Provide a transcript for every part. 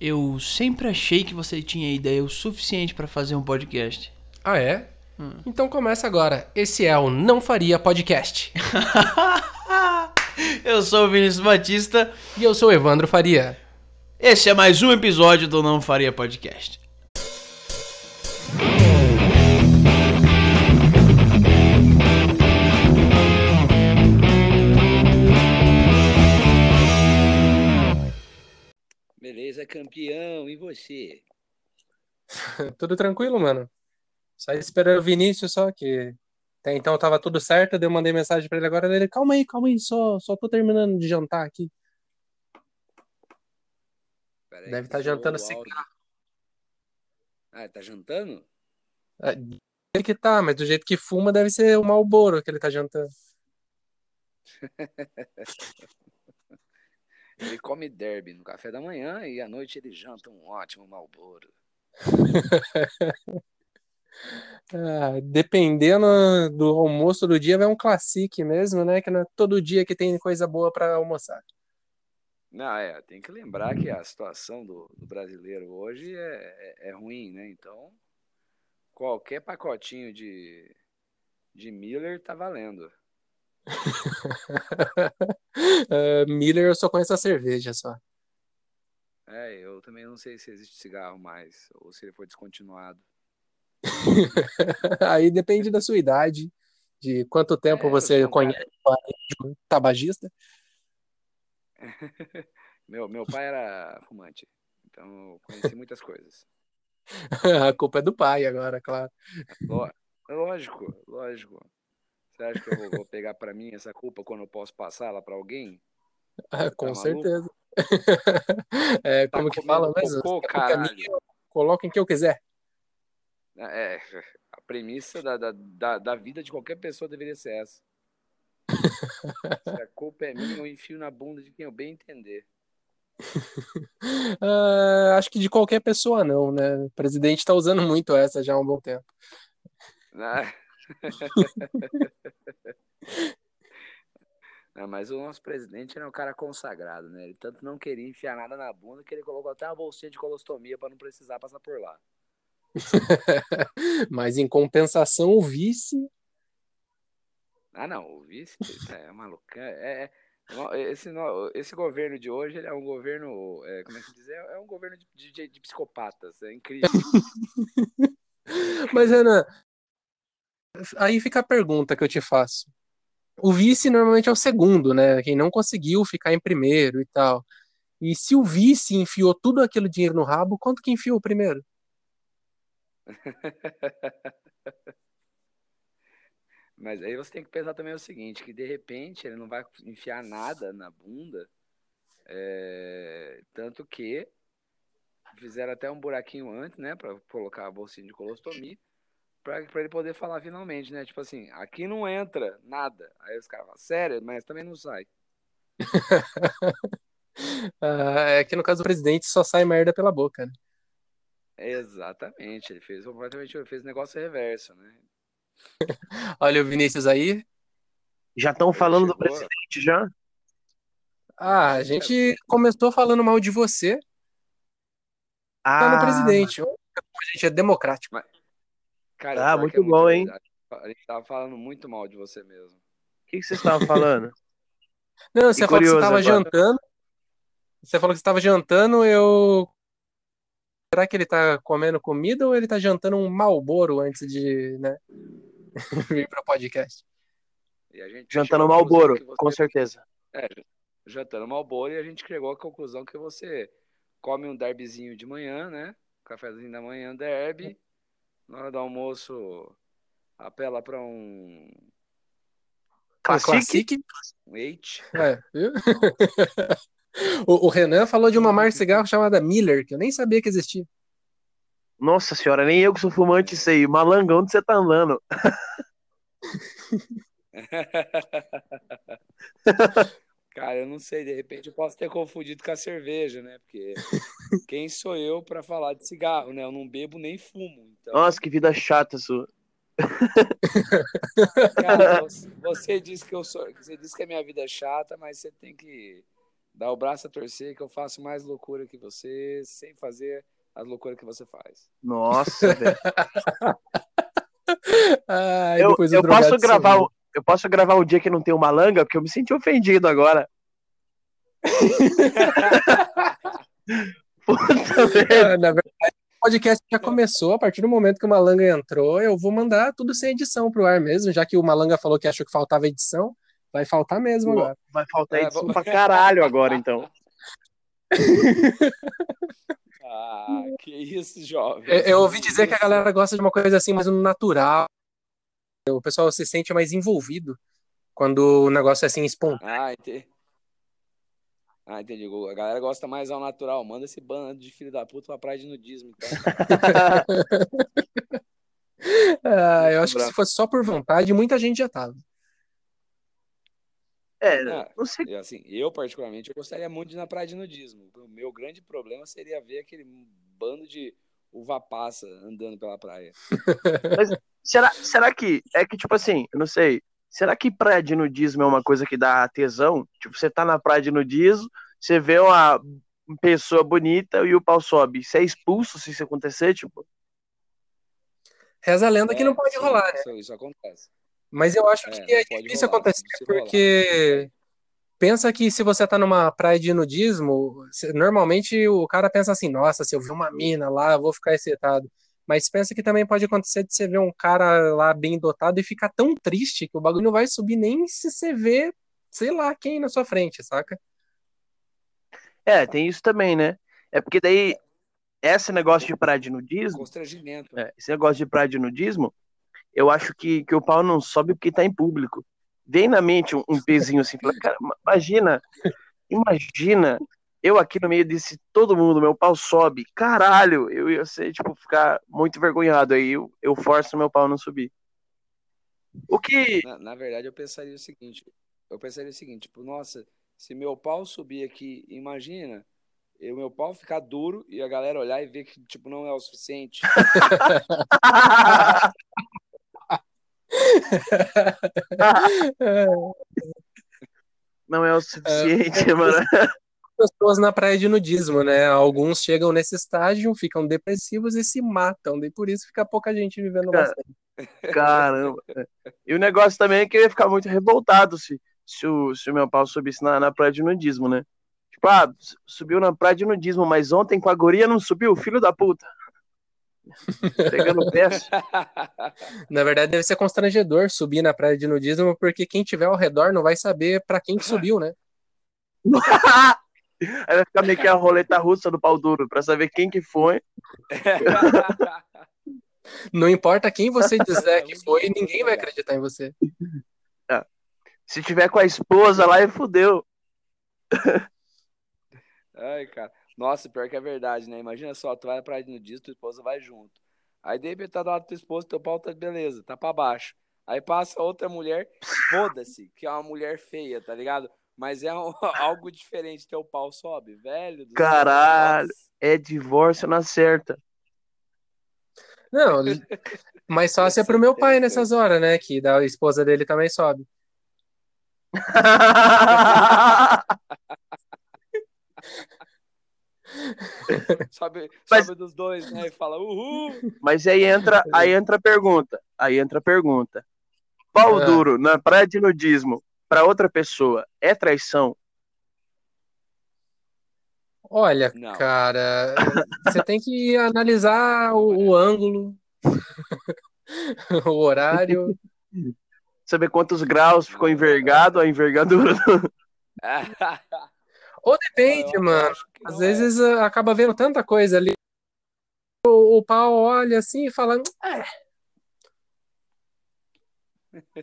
Eu sempre achei que você tinha ideia o suficiente pra fazer um podcast. Ah, é? Então começa agora. Esse é o Não Faria Podcast. Eu sou o Vinícius Batista. E eu sou o Evandro Faria. Esse é mais um episódio do Não Faria Podcast. Campeão. E você? Tudo tranquilo, mano? Só esperando o Vinícius, só que até então tava tudo certo. Eu mandei mensagem pra ele agora. Ele, calma aí, calma aí, só, só tô terminando de jantar aqui. Deve estar zoou jantando cigarro. Ah, tá jantando? É, Ele que tá, mas do jeito que fuma deve ser o Malboro que ele tá jantando. Ele come derby no café da manhã e à noite ele janta um ótimo malboro. Ah, dependendo do almoço do dia, vai um classique mesmo, né? Que não é todo dia que tem coisa boa pra almoçar. Não, é, tem que lembrar que a situação do, do brasileiro hoje é, é, é ruim, né? Então, qualquer pacotinho de, de Miller tá valendo. Ah, Miller eu só conheço a cerveja só. É, eu também não sei se existe cigarro mais ou se ele foi descontinuado. Aí depende da sua idade, de quanto tempo É, você sou um conhece o tabagista. Meu, meu pai era fumante, então eu conheci muitas coisas. A culpa é do pai agora, claro. Ló- Lógico, lógico. Você acha que eu vou, vou pegar pra mim essa culpa quando eu posso passar ela pra alguém? Ah, Tá com maluco? certeza. É, Tá como que fala mesmo? cocô, Se a culpa é minha, caralho. eu coloco em que eu quiser. É, a premissa da, da, da, da vida de qualquer pessoa deveria ser essa. Se a culpa é minha, eu enfio na bunda de quem eu bem entender. Ah, acho que de qualquer pessoa não, né? O presidente tá usando muito essa já há um bom tempo. Ah. Não, mas o nosso presidente era um cara consagrado, né? Ele tanto não queria enfiar nada na bunda que ele colocou até uma bolsinha de colostomia pra não precisar passar por lá. Mas em compensação, o vice. Ah, não, o vice é maluco. É, é- é- esse, esse governo de hoje ele é um governo, é, como é que dizer? É um governo de, de- de psicopatas. É incrível. Mas, Renan, aí fica a pergunta que eu te faço. O vice normalmente é o segundo, né? Quem não conseguiu ficar em primeiro e tal. E se o vice enfiou tudo aquele dinheiro no rabo, quanto que enfiou o primeiro? Mas aí você tem que pensar também o seguinte, que de repente ele não vai enfiar nada na bunda, é, tanto que fizeram até um buraquinho antes, né, Pra colocar a bolsinha de colostomia, pra pra ele poder falar finalmente, né, tipo assim, aqui não entra nada. Aí os caras falam, sério, mas também não sai. Ah, é que no caso do presidente só sai merda pela boca, né? Exatamente, ele fez completamente, ele fez negócio reverso, né? Olha o Vinícius aí. Já estão falando do chegou. presidente já? Ah, a gente começou falando mal de você, tá no Ah, presidente. A gente é democrático. Cara, Ah, muito bom, hein? verdade. A gente tava falando muito mal de você mesmo. o que, que vocês estavam falando? Não, você falou que você estava jantando. Você falou que você estava jantando, eu. Será que ele tá comendo comida ou ele tá jantando um Malboro antes de, né, vir para o podcast? E a gente Jantando Malboro, você- com certeza. É, jantando Malboro e a gente chegou à conclusão que você come um derbyzinho de manhã, né? Cafézinho da manhã, derby. Na hora do almoço, apela pra um, Classique? um eight. É, viu? o, o Renan falou de uma marca de cigarro chamada Miller, que eu nem sabia que existia. Nossa senhora, nem eu que sou fumante sei. Malangão, onde você tá andando? Cara, eu não sei, de repente eu posso ter confundido com a cerveja, né? Porque quem sou eu pra falar de cigarro, né? Eu não bebo nem fumo. Então, Nossa, que vida chata sua. cara, você, você disse que eu sou, você disse que a minha vida é chata, mas você tem que Dá o braço a torcer que eu faço mais loucura que você, sem fazer as loucuras que você faz. Nossa, velho. Ai, Eu, eu posso gravar, o- eu posso gravar um dia que não tem uma langa, porque eu me senti ofendido agora. Puta merda. Ah, Na verdade, o podcast já começou. A partir do momento que o Malanga entrou, eu vou mandar tudo sem edição pro ar mesmo, já que o Malanga falou que achou que faltava edição. Vai faltar mesmo agora. Vai faltar É, edição vou- pra caralho agora, então. Ah, que isso, jovem. Eu, eu ouvi dizer que a galera gosta de uma coisa assim, mais no natural. O pessoal se sente mais envolvido quando o negócio é assim espontâneo. Ah, entendi. Ah, entendi. A galera gosta mais ao natural. Manda esse bando de filho da puta pra praia de nudismo, então. Ah, eu acho que se fosse só por vontade, muita gente já tava. É, Ah, não sei. Assim, eu, particularmente, eu gostaria muito de ir na praia de nudismo. O meu grande problema seria ver aquele bando de uva passa andando pela praia. Será, será que é que, tipo assim, eu não sei. Será que praia de nudismo é uma coisa que dá tesão? Tipo, você tá na praia de nudismo, você vê uma pessoa bonita e o pau sobe. Você é expulso se isso acontecer, tipo? Reza a lenda que É, não pode sim, rolar, né? Isso, isso acontece. Mas eu acho É, que é difícil rolar, acontecer porque pensa que se você tá numa praia de nudismo, normalmente o cara pensa assim, nossa, se eu ver uma mina lá, eu vou ficar excitado. Mas pensa que também pode acontecer de você ver um cara lá bem dotado e ficar tão triste que o bagulho não vai subir nem se você vê, sei lá, quem na sua frente, saca? É, tem isso também, né? É porque daí, esse negócio de praia de nudismo, Constrangimento. é, esse negócio de praia de nudismo, eu acho que, que o pau não sobe porque tá em público. Vem na mente um, um pezinho assim, fala, cara, imagina, imagina, eu aqui no meio desse todo mundo, meu pau sobe, caralho, eu ia ser, tipo, ficar muito envergonhado, aí eu, eu forço meu pau não subir. O que, Na, na verdade, eu pensaria o seguinte: eu pensaria o seguinte, tipo, nossa, se meu pau subir aqui, imagina, o meu pau ficar duro e a galera olhar e ver que, tipo, não é o suficiente. não é o suficiente, mano. Pessoas na praia de nudismo, né? Alguns chegam nesse estágio, ficam depressivos e se matam, daí por isso fica pouca gente vivendo Cara, bastante. Caramba. E o negócio também é que eu ia ficar muito revoltado se, se, o, se o meu pau subisse na, na praia de nudismo, né? Tipo, ah, subiu na praia de nudismo, mas ontem com a guria não subiu, filho da puta. Pegando peça. Na verdade, deve ser constrangedor subir na praia de nudismo, porque quem tiver ao redor não vai saber pra quem que subiu, né? Aí vai ficar meio que a roleta russa do pau duro, pra saber quem que foi. Não importa quem você disser que foi, ninguém vai acreditar em você. Se tiver com a esposa lá, e fudeu. Ai, cara. Nossa, pior que é verdade, né? Imagina só, tu vai na praia de nudismo, tua esposa vai junto. Aí de repente tá do lado da tua esposa, teu pau tá beleza, tá pra baixo. Aí passa outra mulher, foda-se, que é uma mulher feia, tá ligado? Mas é um- algo diferente, teu pau sobe, velho. do Caralho. É divórcio na certa. Não, mais fácil é pro meu pai nessas horas, né? Que da esposa dele também sobe. Sobe, Mas- sobe dos dois, né? E fala, uhul! Mas aí entra, aí entra a pergunta. Aí entra a pergunta. Pau Ah. duro na praia de nudismo pra outra pessoa é traição? Olha, Não. cara, você tem que analisar o, o ângulo, o horário. Saber quantos graus ficou envergado, a envergadura. Ou depende, Eu mano. Às é. vezes ah, acaba vendo tanta coisa ali. O, o pau olha assim e fala: "É,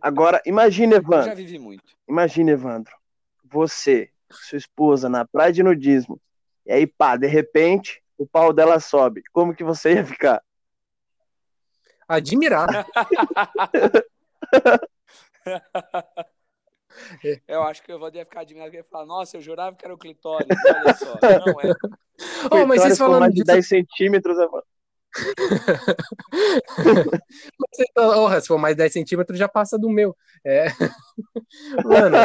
Agora, imagine, Eu já Evandro. vivi muito. Imagine, Evandro. Você, sua esposa, na praia de nudismo. E aí, pá, de repente, o pau dela sobe. Como que você ia ficar? admirado. Eu acho que eu vou ficar admirado que ele falar, nossa, eu jurava que era o clitóris, olha só. Não é. Oh, mas vocês falando mais de disso, 10 centímetros, Evandro. Porra, se for mais 10 centímetros, já passa do meu. É. Mano,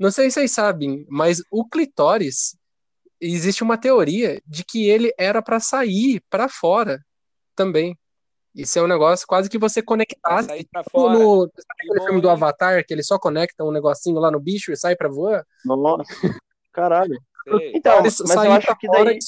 Não sei se vocês sabem, mas o clitóris existe uma teoria de que ele era pra sair pra fora também. Isso é um negócio quase que você Pra conectasse. sair pra Tipo fora. no, sabe aquele filme do? Avatar, que ele só conecta um negocinho lá no bicho e sai pra voar? Nossa, caralho. Sei. Então, mas eu acho que daí,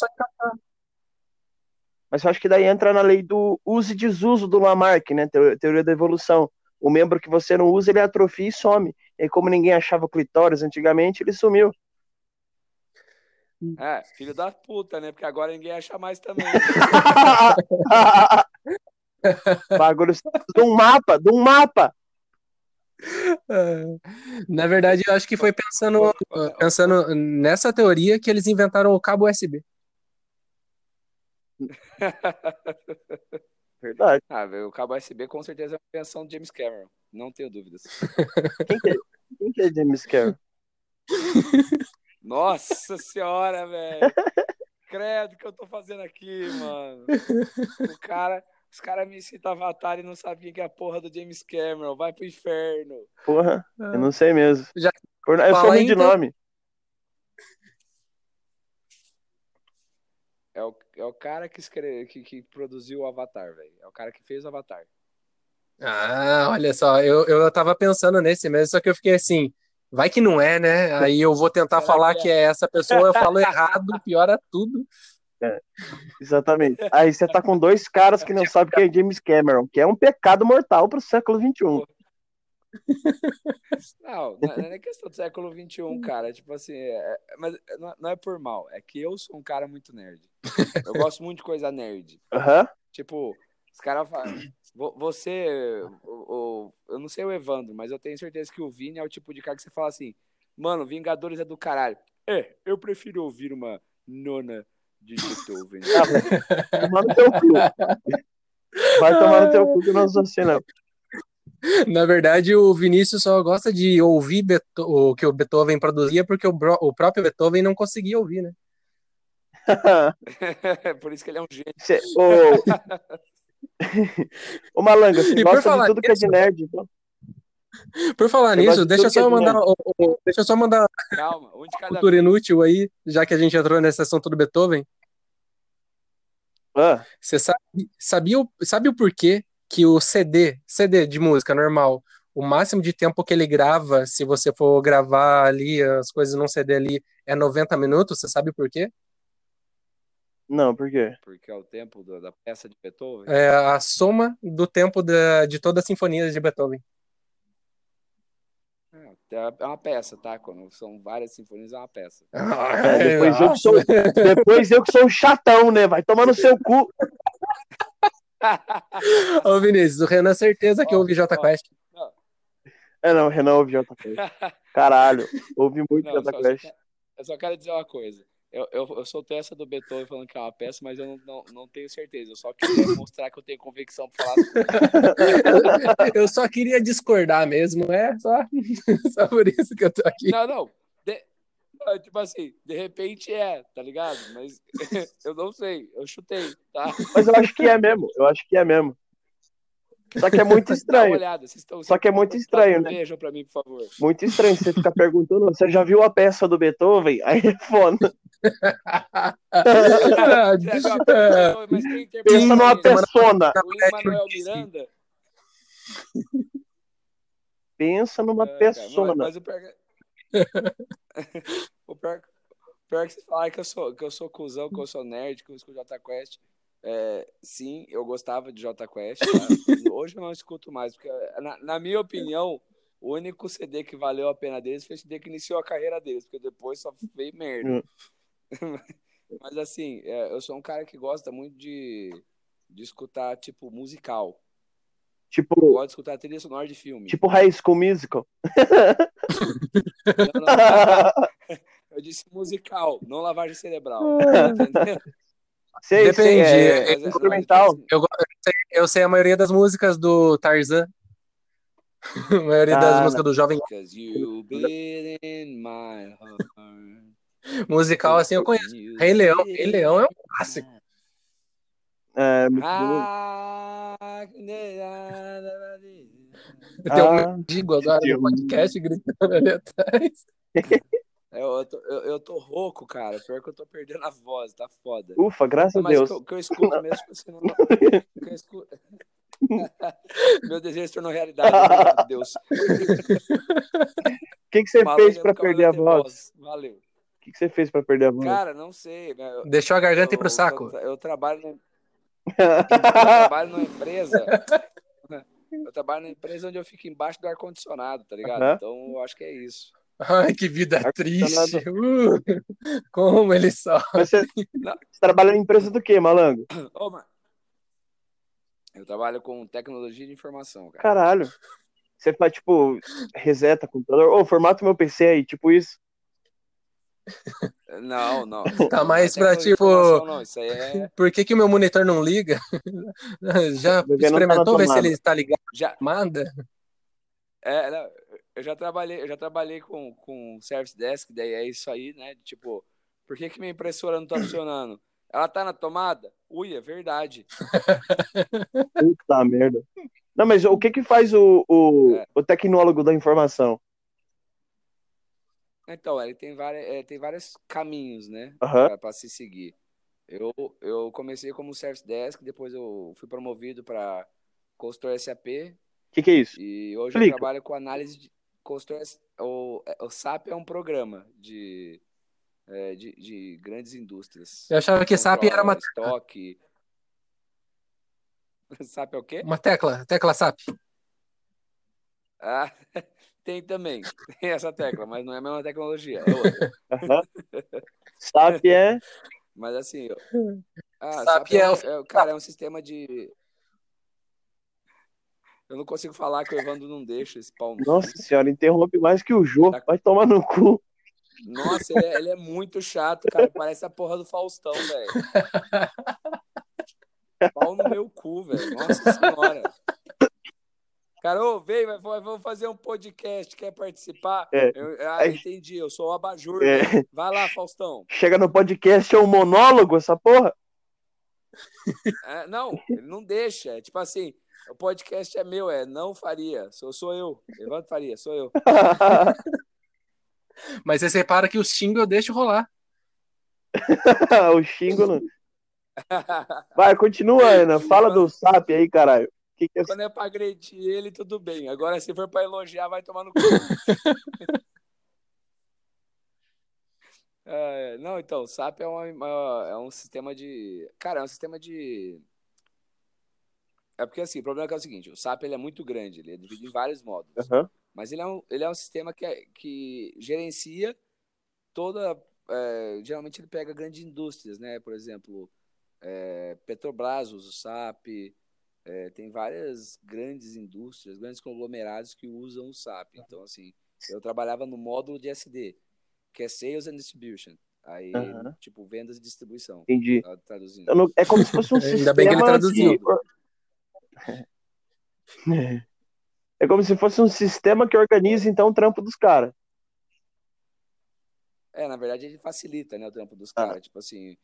mas eu acho que daí entra na lei do uso e desuso do Lamarck, né? Teo- Teoria da evolução. O membro que você não usa, ele atrofia e some. E como ninguém achava o clitóris antigamente, ele sumiu. É, filho da puta, né? Porque agora ninguém acha mais também. Bagulho de um mapa, de um mapa. É. Na verdade, eu acho que foi pensando, pensando nessa teoria que eles inventaram o cabo USB. Verdade. ah, velho, o cabo USB com certeza é uma invenção de James Cameron. Não tenho dúvidas. Quem que é, quem que é James Cameron? Nossa senhora, velho. Credo, que eu tô fazendo aqui, mano? O cara, os caras me citam Avatar e não sabem quem que é a porra do James Cameron. Vai pro inferno. Porra, eu não sei mesmo. Já Por- Eu sou ruim de então. nome. É o, é o cara que, escreve, que, que produziu o Avatar, velho. É o cara que fez o Avatar. Ah, olha só, eu, eu tava pensando nesse mesmo, só que eu fiquei assim, vai que não é, né? Aí eu vou tentar falar que que é essa pessoa, eu falo errado, piora tudo. Exatamente. Aí você tá com dois caras que não sabem quem é James Cameron, que é um pecado mortal pro século XXI. Não, não não é questão do século XXI, cara. Tipo assim, é- é- mas não, não é por mal. É que eu sou um cara muito nerd. Eu gosto muito de coisa nerd. Aham. Tipo, os caras falam. vo- Você, o, o- eu não sei o Evandro, mas eu tenho certeza que o Vini é o tipo de cara que você fala assim: Mano, Vingadores é do caralho. É, eu prefiro ouvir uma nona de Beethoven. Tomar no teu cu. Vai tomar no teu cu que eu não sou assim, não. Na verdade, o Vinícius só gosta de ouvir Beto- o que o Beethoven produzia porque o, bro- o próprio Beethoven não conseguia ouvir, né? Por isso que ele é um gênio. Cê, ô... ô Malanga, você E gosta falar de tudo que é de nerd, então. Por falar Eu nisso, deixa que só é eu mandar, o- o- deixa eu só mandar Calma, um de cada cultura vez. inútil aí, já que a gente entrou nesse assunto do Beethoven. Ah, Você sabe, sabia, o- sabe o porquê que o CD, CD de música normal, o máximo de tempo que ele grava, se você for gravar ali as coisas num CD ali, é 90 minutos? Você sabe por quê? não, por quê? Porque é o tempo do- da peça de Beethoven. É a soma do tempo da- de todas as sinfonias de Beethoven. É, é uma peça, tá? Quando são várias sinfonias, é uma peça. É, depois, eu que sou, depois eu que sou o chatão, né? Vai tomar no seu cu. Ô Vinícius, o Renan certeza que ouve Jota. Quest. É, não, Renan ouve Jota Quest. Caralho, ouvi muito Jota Quest. eu só quero dizer uma coisa. Eu, eu, eu soltei essa do Beethoven falando que é uma peça, mas eu não, não, não tenho certeza. Eu só queria mostrar que eu tenho convicção pra falar. Eu só queria discordar mesmo, é só, só por isso que eu tô aqui. Não, não. De- não, Tipo assim, de repente é, tá ligado? Mas eu não sei. Eu chutei, tá? Mas eu acho que é mesmo, eu acho que é mesmo. Só que é muito Dá uma estranho. olhada. Vocês estão, Só que é muito estranho, né? Vejam pra mim, por favor. Muito estranho você ficar perguntando, você já viu a peça do Beethoven? Aí é foda. Quem interpretou Pensa numa persona. O Lin-Manuel Miranda? Pensa numa É, persona. Mas, mas o pior que... o pior, o pior que você falar que eu sou, que eu sou cuzão, que eu sou nerd, que eu escuto Jota Quest. É, sim, eu gostava de Jota Quest. tá? Hoje eu não escuto mais, porque, na, na minha opinião, o único CD que valeu a pena deles foi o CD que iniciou a carreira deles, porque depois só veio merda. Mas assim, é, eu sou um cara que gosta muito de, de escutar, tipo, musical. Eu Tipo, gosto de escutar trilha sonora de filme. tipo High School Musical. Não, não. Eu disse musical, não lavagem cerebral. Entendeu? Sei, Depende, sei, é, é- é instrumental. Eu, eu sei, eu sei a maioria das músicas do Tarzan. A maioria das Ah, músicas do Jovem. Musical, assim, eu conheço. Rei Leão, Rei Leão é um clássico. É, muito bom. Ah, Tem um Ah, mendigo agora no podcast gritando ali atrás. É, Eu, eu, tô, eu, eu tô rouco, cara. Pior que eu tô perdendo a voz, tá foda. ufa, graças a Mas Deus. que, eu- o que eu escuto mesmo, tipo assim, não, eu escuto... Meu desejo se tornou realidade, meu Deus. O que, que você fez pra perder a de voz? Valeu. O que, que você fez pra perder a voz? Cara, não sei. né? Eu, Deixou a garganta ir pro eu- saco. Eu, eu trabalho, na- eu trabalho numa empresa. Eu trabalho numa empresa onde eu fico embaixo do ar-condicionado, tá ligado? Aham. Então eu acho que é isso. Ai, que vida Ar-condicionado. triste. Uh, como ele só. Mas você, você trabalha na empresa do quê, malandro? Mano. Eu trabalho com tecnologia de informação, cara. Caralho. Você faz, tipo, reseta computador. Ô, formata meu PC aí, tipo isso. Não, não. Tá mais pra, tipo, Não, isso aí é. Por que, que o meu monitor não liga? Já tá experimentou ver se ele está ligado Já, tomada? é, não, eu já trabalhei, eu já trabalhei com, com service desk, daí é isso aí, né? Tipo, por que, que minha impressora não tá funcionando? Ela tá na tomada? Ui, é verdade. Puta merda. Não, mas o que que faz o, o, É. o tecnólogo da informação? Então, ele tem, várias, é, tem vários caminhos, né? Aham. Pra, pra se seguir. Eu, eu comecei como service desk, depois eu fui promovido para consultor SAP O que que é isso? e hoje eu Explica. trabalho com análise de O, o SAP é um programa de, é, de, de grandes indústrias. Eu achava que SAP era uma, Estoque. SAP é o quê? uma tecla, tecla SAP. Ah, tem também. Tem essa tecla, mas não é a mesma tecnologia. É outra. SAP é. Mas assim, eu- ah, SAP SAP é, é o- é- cara, é um sistema de. Eu não consigo falar que o Evandro não deixa esse pau. no. Nossa senhora, interrompe mais que o Jô. Tá- Vai tomar no cu. Nossa, ele é, ele é muito chato, cara. Parece a porra do Faustão, velho. Pau no meu cu, velho. Nossa senhora. Cara, ô, vem, vamos fazer um podcast. Quer participar? É. Eu- ah, Aí- entendi. Eu sou o abajur. É. né? Vai lá, Faustão. Chega no podcast, é um monólogo essa porra? É, não, ele não deixa. É tipo assim, o podcast é meu, é não faria. Sou, sou eu. Evandro Faria, sou eu. Mas você repara que o xingo eu deixo rolar. o xingo não. Vai, continua, Ana. Fala do SAP aí, caralho. Que que é Quando é pra agredir ele, tudo bem. Agora, se for pra elogiar, vai tomar no cu. É, não, então, o SAP é, uma- uma- é um sistema de. Cara, é um sistema de. É porque assim, o problema é, que é o seguinte: o SAP ele é muito grande, ele é dividido em vários módulos. Aham. Mas ele é um, ele é um sistema que, é- que gerencia toda. é, geralmente ele pega grandes indústrias, né? Por exemplo, é, Petrobras usa o SAP, é, tem várias grandes indústrias, grandes conglomerados que usam o SAP. Então, assim, eu trabalhava no módulo de SD, que é Sales and Distribution. Aí, Aham. tipo, vendas e distribuição, Entendi. tá traduzindo. Eu não- É como se fosse um Ainda bem que ele sistema traduziu. que- É como se fosse um sistema que organiza, então, o trampo dos caras. É, na verdade ele facilita, né, o trampo dos Ah. caras. Tipo assim,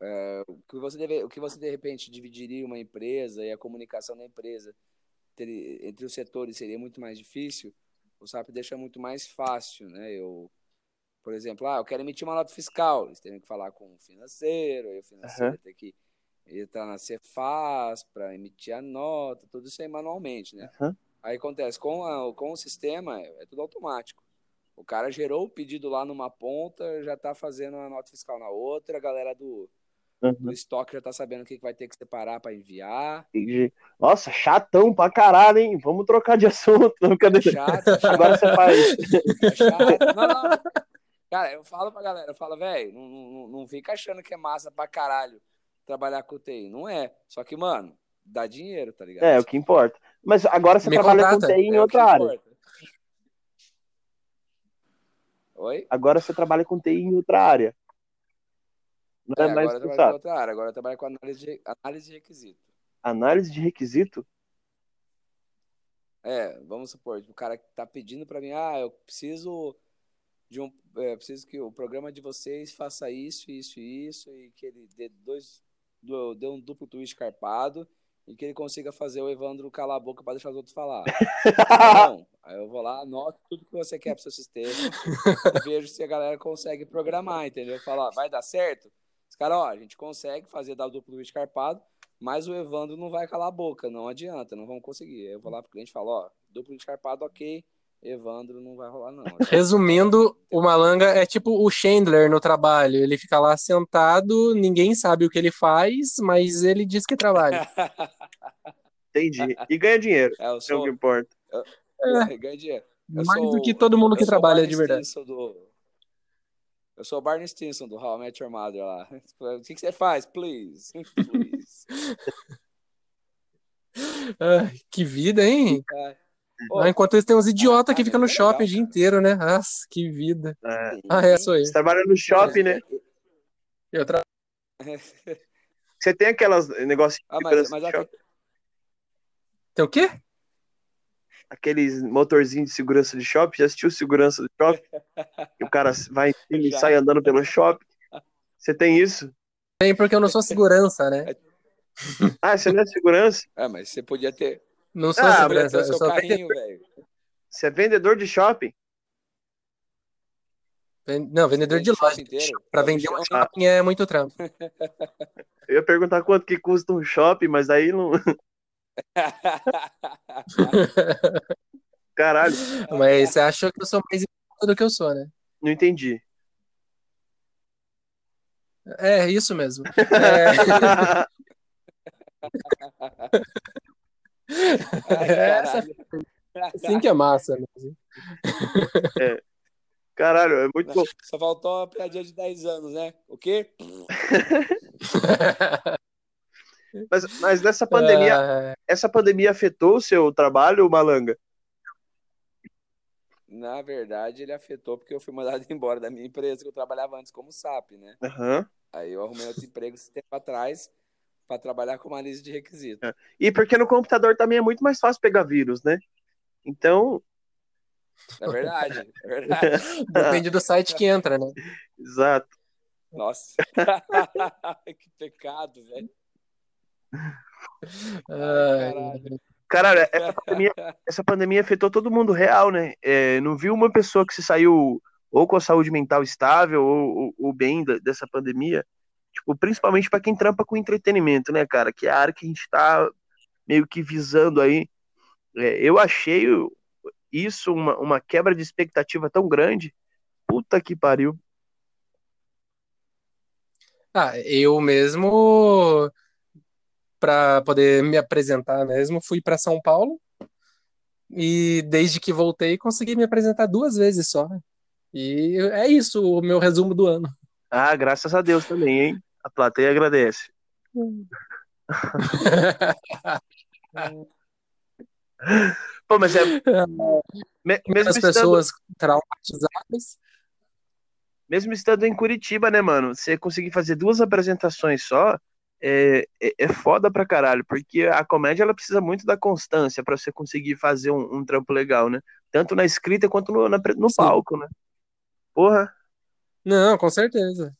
é, o que você deve, o que você de repente dividiria uma empresa e a comunicação da empresa ter- entre os setores seria muito mais difícil, o SAP deixa muito mais fácil, né? Eu, por exemplo, ah, eu quero emitir uma nota fiscal, eles têm que falar com o financeiro, aí o financeiro Aham. tem que entrar na Cefaz para emitir a nota, tudo isso aí manualmente, né? Aham. Aí acontece, com, a- com o sistema é, é tudo automático. O cara gerou o pedido lá numa ponta, já tá fazendo a nota fiscal na outra, a galera do, Aham. do estoque já tá sabendo o que que vai ter que separar para enviar. Nossa, chatão pra caralho, hein? Vamos trocar de assunto. Não, É cadê? chato, é chato, Agora você faz. é chato. Não, não. Cara, eu falo pra galera, eu falo, velho, não, não, não fica achando que é massa pra caralho trabalhar com TI. Não é. Só que, mano, dá dinheiro, tá ligado? É, o que importa. Mas agora você Me trabalha com contrata. TI em É outra área. importa. Oi? Agora você trabalha com TI em outra área. Não É, é, mais agora eu trabalho com outra área, agora eu trabalho com análise de, análise de requisito. Análise de requisito? É, vamos supor, o cara que tá pedindo para mim, ah, eu preciso de um, é, preciso que o programa de vocês faça isso, isso e isso, e que ele dê dois, do- dê um duplo twist carpado e que ele consiga fazer o Evandro calar a boca para deixar os outros falar. Bom, aí eu vou lá, anoto tudo que você quer pro seu sistema e vejo se a galera consegue programar, entendeu? Falar, vai dar certo? Os caras, ó, a gente consegue fazer dar o duplo escarpado, mas o Evandro não vai calar a boca, não adianta, não vamos conseguir. Aí eu vou lá pro cliente e falo, ó, duplo escarpado, ok, Evandro não vai rolar, não. Resumindo, o Malanga é tipo o Chandler no trabalho. Ele fica lá sentado, ninguém sabe o que ele faz, mas ele diz que trabalha. Entendi. E ganha dinheiro. É, eu É o sou, que importa. é. ganha dinheiro. Eu Mais sou- do que todo mundo eu que sou trabalha de verdade. Do- Eu sou o Barney Stinson do How I Met Your Mother lá. O que, que você faz? Please. Please. Ai, que vida, hein? É. Ah, Enquanto isso, tem uns idiotas ah, que ficam no mas é shopping o dia inteiro, né? Nossa, que vida. É. Ah, é, sou eu. Você trabalha no shopping, né? Eu tra... Você tem aquelas negócios de Ah, mas, mas aqui- shopping? Tem o quê? Aqueles motorzinhos de segurança de shopping? Já assistiu segurança do shopping? O cara vai em cima e sai andando pelo shopping? Você tem isso? Tem porque eu não sou segurança, né? Ah, você não é segurança? É, mas você podia ter, Não sou Ah, segurança, o eu sou carrinho, velho. Você é vendedor de shopping? Não, vendedor de loja. Ô, vender um shopping é muito trampo. Eu ia perguntar quanto que custa um shopping, mas aí não. Caralho, Mas você acha que eu sou mais do que eu sou, né? não entendi. É, isso mesmo. É, Ai, Essa- caralho. assim que é massa mesmo. Caralho, é muito bom. Só faltou uma piadinha de 10 anos, né? O quê? Mas, mas nessa pandemia, Ah, essa pandemia afetou o seu trabalho, Malanga? Na verdade, ele afetou porque eu fui mandado embora da minha empresa que eu trabalhava antes como SAP, né? Aham. Aí eu arrumei outro emprego esse tempo atrás para trabalhar com análise de requisito. E porque no computador também é muito mais fácil pegar vírus, né? Então, É verdade, é verdade. depende do site que entra, né? exato. Nossa. que pecado, velho. Ai, caralho. Caralho, essa pandemia, essa pandemia afetou todo mundo real, né? É, não vi uma pessoa que se saiu ou com a saúde mental estável ou, ou, ou bem da- dessa pandemia. Tipo, principalmente pra quem trampa com entretenimento, né, cara? Que é a área que a gente tá meio que visando aí. É, eu achei isso uma, uma quebra de expectativa tão grande. Puta que pariu. Ah, eu mesmo, para poder me apresentar mesmo, fui para São Paulo e desde que voltei consegui me apresentar duas vezes só. E é isso o meu resumo do ano. Ah, graças a Deus também, hein? A plateia agradece. Pô, mas é. me- Mesmo As estando, pessoas traumatizadas. mesmo estando em Curitiba, né, mano? Você conseguir fazer duas apresentações só é, é, é foda pra caralho, porque a comédia ela precisa muito da constância pra você conseguir fazer um, um trampo legal, né? Tanto na escrita quanto no, na no palco, né? Porra. Não, com certeza.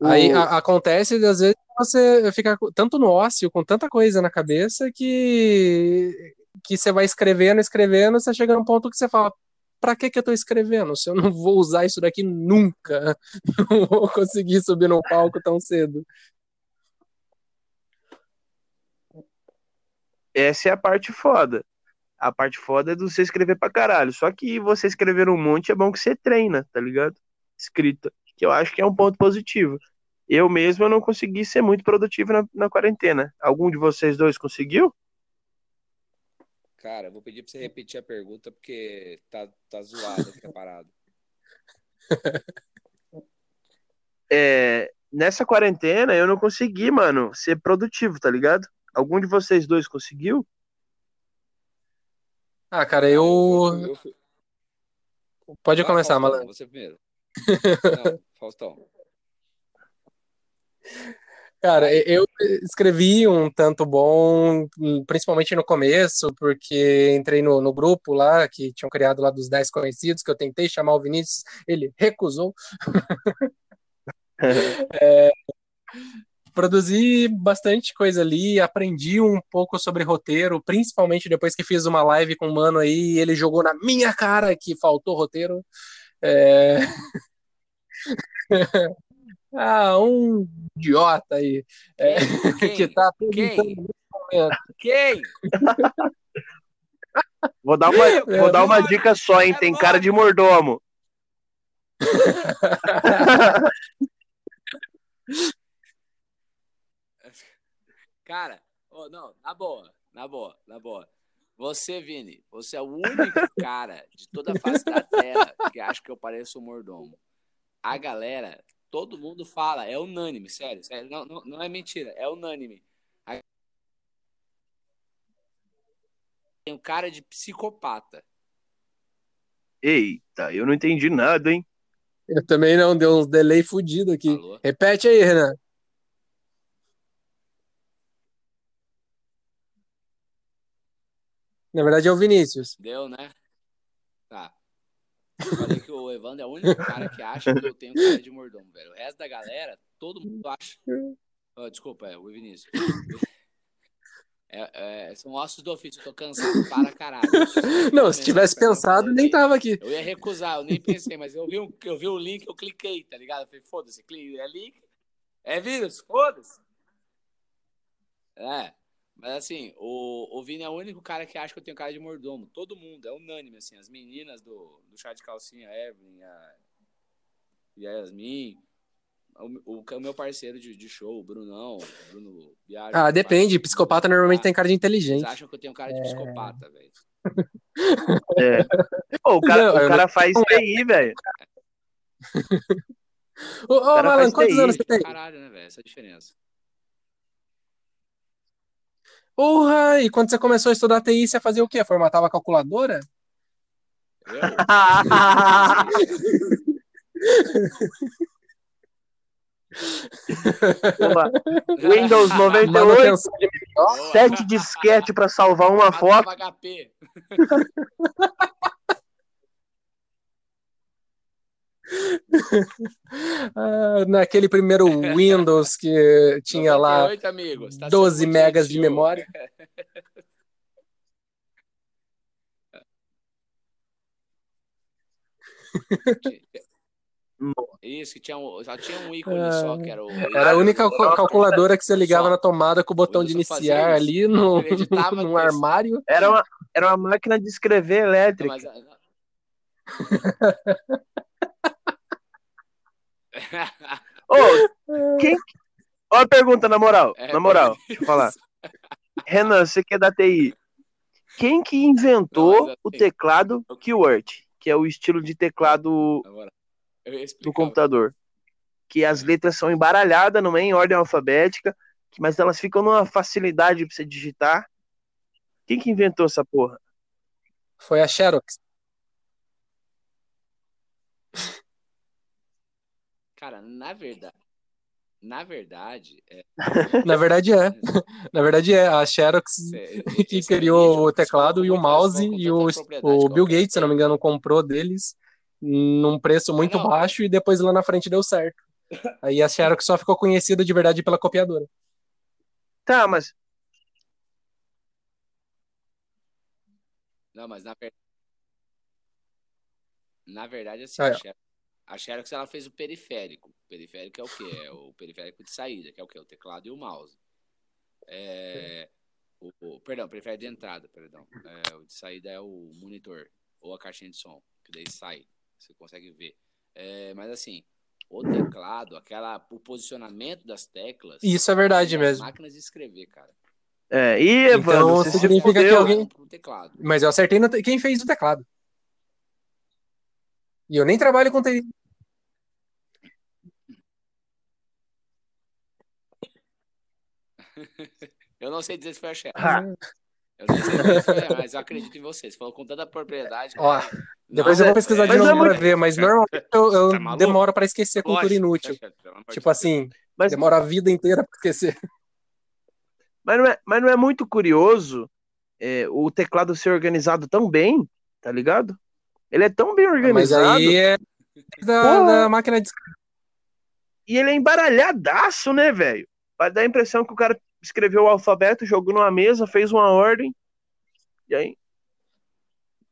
o- Aí a- acontece, às vezes, você fica tanto no ócio, com tanta coisa na cabeça, que, que você vai escrevendo, escrevendo, você chega num ponto que você fala, pra que que eu tô escrevendo? Se eu não vou usar isso daqui nunca, não vou conseguir subir no palco tão cedo. essa é a parte foda. A parte foda é de você escrever pra caralho. Só que você escrever um monte é bom que você treina, tá ligado? Escrita. Que eu acho que é um ponto positivo. Eu mesmo eu não consegui ser muito produtivo na, na quarentena. Algum de vocês dois conseguiu? Cara, eu vou pedir pra você repetir a pergunta porque tá, tá zoado aqui a parada. É, nessa quarentena eu não consegui, mano, ser produtivo, tá ligado? Algum de vocês dois conseguiu? Ah, cara, Eu eu. eu fui- Pode Vai, começar, Faustão, malandro. Você primeiro. Não, Faustão. Cara, eu escrevi um tanto bom, principalmente no começo, porque entrei no, no grupo lá, que tinham criado lá dos 10 conhecidos, que eu tentei chamar o Vinícius, ele recusou. É, produzi bastante coisa ali, aprendi um pouco sobre roteiro, principalmente depois que fiz uma live com o mano aí, e ele jogou na minha cara que faltou roteiro. É... ah, um idiota aí. É, Quem? que tá Quem? nesse momento. Quem? Vou dar uma, É, vou dar uma dica só, hein? Tem cara de mordomo. Cara, ô, não, na boa, na boa, na boa. Você, Vini, você é o único cara de toda a face da terra que acha que eu pareço um mordomo. A galera, todo mundo fala, é unânime, sério, sério não, não, não é mentira, é unânime. A- Tem um cara de psicopata. Eita, eu não entendi nada, hein? Eu também não, deu uns delay fudido aqui. Alô? Repete aí, Renan. Na verdade é o Vinícius. Deu, né? Tá. Eu falei que o Evandro é o único cara que acha que eu tenho cara de mordomo, velho. O resto da galera, todo mundo acha. Ó, desculpa, é o Vinícius. É, é, são ossos do ofício, eu tô cansado para caralho. Não, se tivesse pensado, nem tava aqui. Eu ia recusar, eu nem pensei, mas eu vi, um, eu vi o link, eu cliquei, tá ligado? Eu falei, foda-se, clique, é link, é vírus, foda-se. É, mas assim, o, o Vini é o único cara que acha que eu tenho cara de mordomo. Todo mundo, é unânime, assim, as meninas do, do chá de calcinha, a Evelyn, a, e a Yasmin, o, o, o meu parceiro de, de show, o Brunão, o Bruno Biagio. Ah, depende. faz- Psicopata normalmente tem cara de inteligente. acham que eu tenho cara de psicopata, velho. É. Pô, o cara, Não, o cara faz isso aí, velho. Ô, Malan, faz quantos TI. anos você tem? Caralho, né, velho? Essa é a diferença. Porra, e quando você começou a estudar TI, você fazia o quê? Formatava a calculadora? Eu? Porra, Windows 98, Manutenção de Boa. sete disquete pra salvar uma foto. HP. Ah, naquele primeiro Windows que tinha lá 98, amigos. Tá 12 sendo muito megas de gentil. memória. Isso, que tinha um, só tinha um ícone só, que era o. Ah, Era a única cal- calculadora que você ligava Só. na tomada com o botão O de iniciar ali no, num armário. Era uma, era uma máquina de escrever Não, elétrica. mas- Ô, quem. Ó a pergunta, na moral. É, na moral, deixa eu falar. Renan, você que é da TI. Quem que inventou Não, mas o teclado QWERTY, que é o estilo de teclado do computador? Que as letras são embaralhadas, não é em ordem alfabética, mas elas ficam numa facilidade pra você digitar. Quem que inventou essa porra? Foi a Xerox. Cara, na verdade. Na verdade, é, Na verdade é. Na verdade é. A Xerox cê- que é criou o teclado e o mouse e o, o Bill. Gates, se não me engano, comprou deles num preço muito não. baixo e depois lá na frente deu certo. Aí a Xerox só ficou conhecida de verdade pela copiadora. Tá, mas Não, mas na verdade. Na verdade, assim, Ah, é. a, Xerox, a Xerox ela fez o periférico. O periférico é o quê? É o periférico de saída, que é o quê? O teclado e o mouse. É, o, o- perdão, periférico de entrada, perdão. É, o de saída é o monitor ou a caixinha de som, que daí sai, você consegue ver. É, mas assim, o teclado, aquela, o posicionamento das teclas. Isso é verdade das mesmo. máquinas de escrever, cara. É, e Evandro, Então, você se significa que alguém-. Mas eu acertei no te- quem fez o teclado. E eu nem trabalho com TI. Eu não sei dizer se foi a Xerox. Ah. Eu não sei dizer se foi a mas eu acredito em você. Você falou com tanta propriedade. Ó, cara. Depois Não, eu vou pesquisar de mas novo é pra ver, mas normalmente eu, eu Tá demoro pra esquecer cultura Lógico. inútil. Pelo amor de Tipo assim, Mas, demora a vida inteira pra esquecer. mas, não é, mas não é muito curioso é, o teclado ser organizado tão bem, tá ligado? Ele é tão bem Mas organizado aí é da, da máquina de e ele é embaralhadaço, né, velho? Vai dar a impressão que o cara escreveu o alfabeto, jogou numa mesa, fez uma ordem. E aí?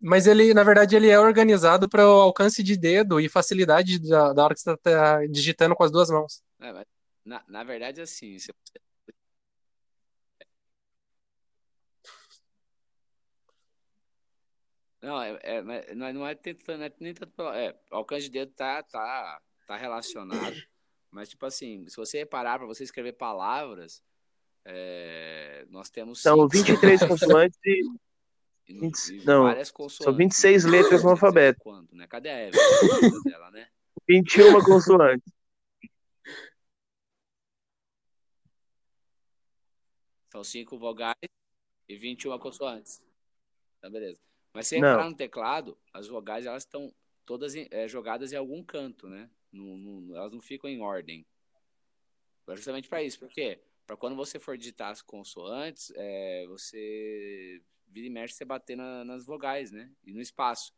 Mas ele, na verdade, ele é organizado para o alcance de dedo e facilidade da, da hora que você está digitando com as duas mãos. É, mas na, na verdade, assim, se você Não, é, é, não é, não é tentando, é nem tanto pela, é, o alcance de dedo tá, tá, tá relacionado, mas tipo assim, se você reparar para você escrever palavras, é, nós temos São cinco, 23 consoantes e, e, vinte- e não, várias consoantes. são 26 letras no Não alfabeto. Quanto, né? Cadê a Evelyn? dela, né? 21 consoantes. São cinco vogais e 21 consoantes. Tá, beleza. Mas se reparar no teclado, as vogais elas estão todas eh, jogadas em algum canto, né? Elas não ficam em ordem. É justamente para isso. Por quê? Para quando você for digitar as consoantes, eh, você vira e mexe você bater na- nas vogais, né? E no espaço.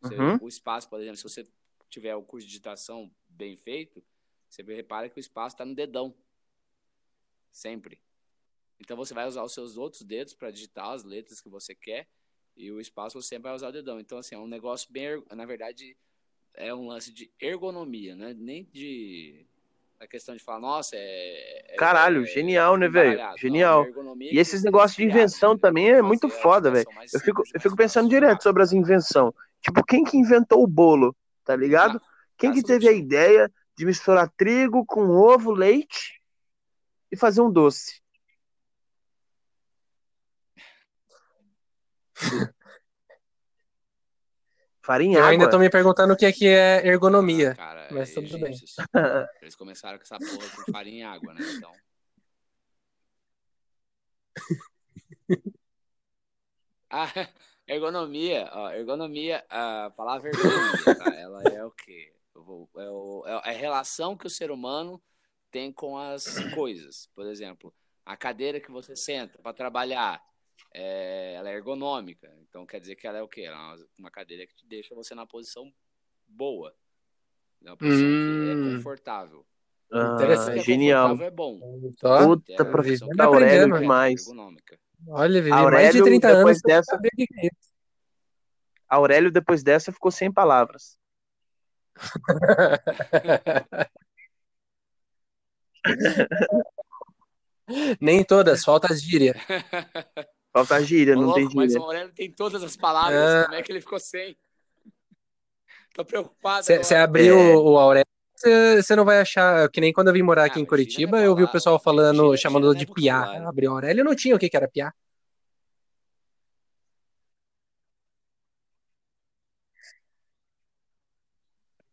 Você- Uhum. O espaço, por exemplo, se você tiver o curso de digitação bem feito, você repara que o espaço está no dedão. Sempre. Então você vai usar os seus outros dedos para digitar as letras que você quer e o espaço você vai usar o dedão. Então assim, é um negócio bem, na verdade, é um lance de ergonomia, né? Nem de a questão de falar, nossa, é, é- Caralho, é genial, né, velho? Não, Genial. é ergonomia E esses negócios de invenção também é muito foda, velho. Eu fico, eu fico pensando fácil, direto sobre as invenções. Tipo, quem que inventou o bolo, tá ligado? Quem Graças que teve a ideia de misturar trigo com ovo, leite e fazer um doce? Farinha Eu e ainda água? tô me perguntando o que é, que é ergonomia. Ah, cara, mas tudo bem. egípcios. Eles começaram com essa porra com farinha e água, né? Então. Ah, ergonomia, ó, ergonomia, a palavra ergonomia, tá? Ela é o quê? Vou- é, o- é a relação que o ser humano tem com as coisas. Por exemplo, a cadeira que você senta para trabalhar, é, ela é ergonômica. Então quer dizer que ela é o quê? Ela é uma- cadeira que te deixa você na posição boa. É uma posição que é Hum. confortável. Ah, Interessante. Que é genial. é bom. Ó, Puta, É professor que é Aurélio demais. ergonômica. olha, vivi mais de Aurélio, 30 anos dessa, saber o que que é isso. Aurélio, depois dessa, ficou sem palavras. Nem todas, falta as gíria. Falta gíria, Ô, não tem louco, mas gíria. o Aurélio tem todas as palavras. Ah. Como é que ele ficou sem? Tô preocupado. Você abriu É. o Aurélio, você não vai achar, que nem quando eu vim morar aqui Ah, em mas Curitiba, eu vi o pessoal falando, gira- chamando gira de é piá. Abriu o Aurélio, eu não tinha o que que era piá.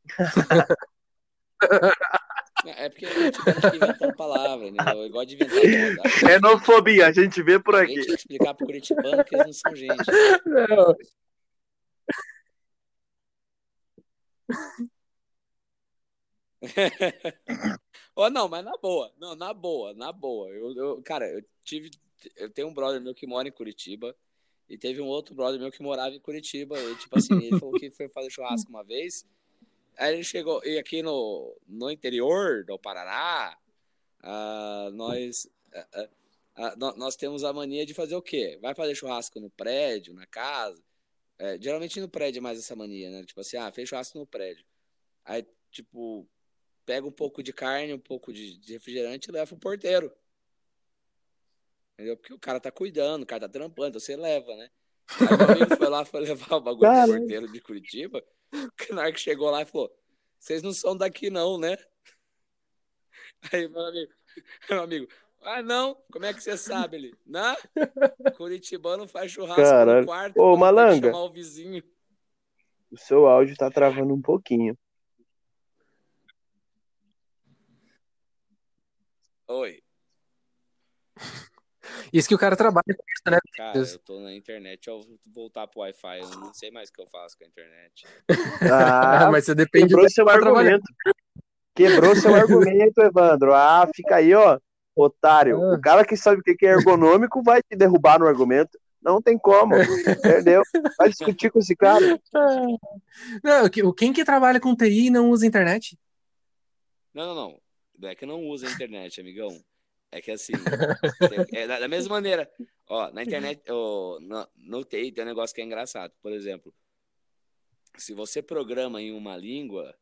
É porque eu tive que inventar palavra, né? Eu gosto de inventar. Xenofobia, a gente vê por aqui. tinha que explicar pro Curitibano que eles não são gente. Não. Não, mas na boa. Não, na boa, na boa. Eu, eu- cara, eu tive. Eu tenho um brother meu que mora em Curitiba. E teve um outro brother meu que morava em Curitiba. E, tipo assim, ele falou que foi fazer churrasco uma vez. Aí ele chegou. E aqui no, no interior do Paraná, ah, nós. ah, nó- nós temos a mania de fazer o quê? Vai fazer churrasco no prédio, na casa. É, geralmente no prédio é mais essa mania, né? Tipo assim, ah, fez churrasco no prédio. Aí, tipo, pega um pouco de carne, um pouco de, de refrigerante e leva pro porteiro. Entendeu? Porque o cara tá cuidando, o cara tá trampando, então você leva, né? Aí meu amigo foi lá, foi levar o bagulho pro porteiro de Curitiba. hora que chegou lá e falou: Vocês não são daqui, não, né? Aí meu amigo, meu amigo, ah, não, como é que você sabe ele? Não, Curitibano faz churrasco Caralho. no quarto, Ô, Malanga. chamar o vizinho. O seu áudio tá travando um pouquinho. Oi. Isso que o cara trabalha com isso, né? Cara, eu tô na internet, eu vou voltar pro Wi-Fi, eu não sei mais o que eu faço com a internet. Ah, Mas você depende quebrou do seu argumento. Quebrou seu argumento, Evandro. Ah, fica aí, ó, otário. Ah. O cara que sabe o que é ergonômico vai te derrubar no argumento. Não tem como. Perdeu. Vai discutir com esse cara. Não, que- quem que trabalha com TI e não usa internet? Não, não, não. Não é que não usa internet, amigão. É que assim, é da, mesma maneira, ó, na internet, ó, no, no TI tem um negócio que é engraçado. Por exemplo, se você programa em uma língua,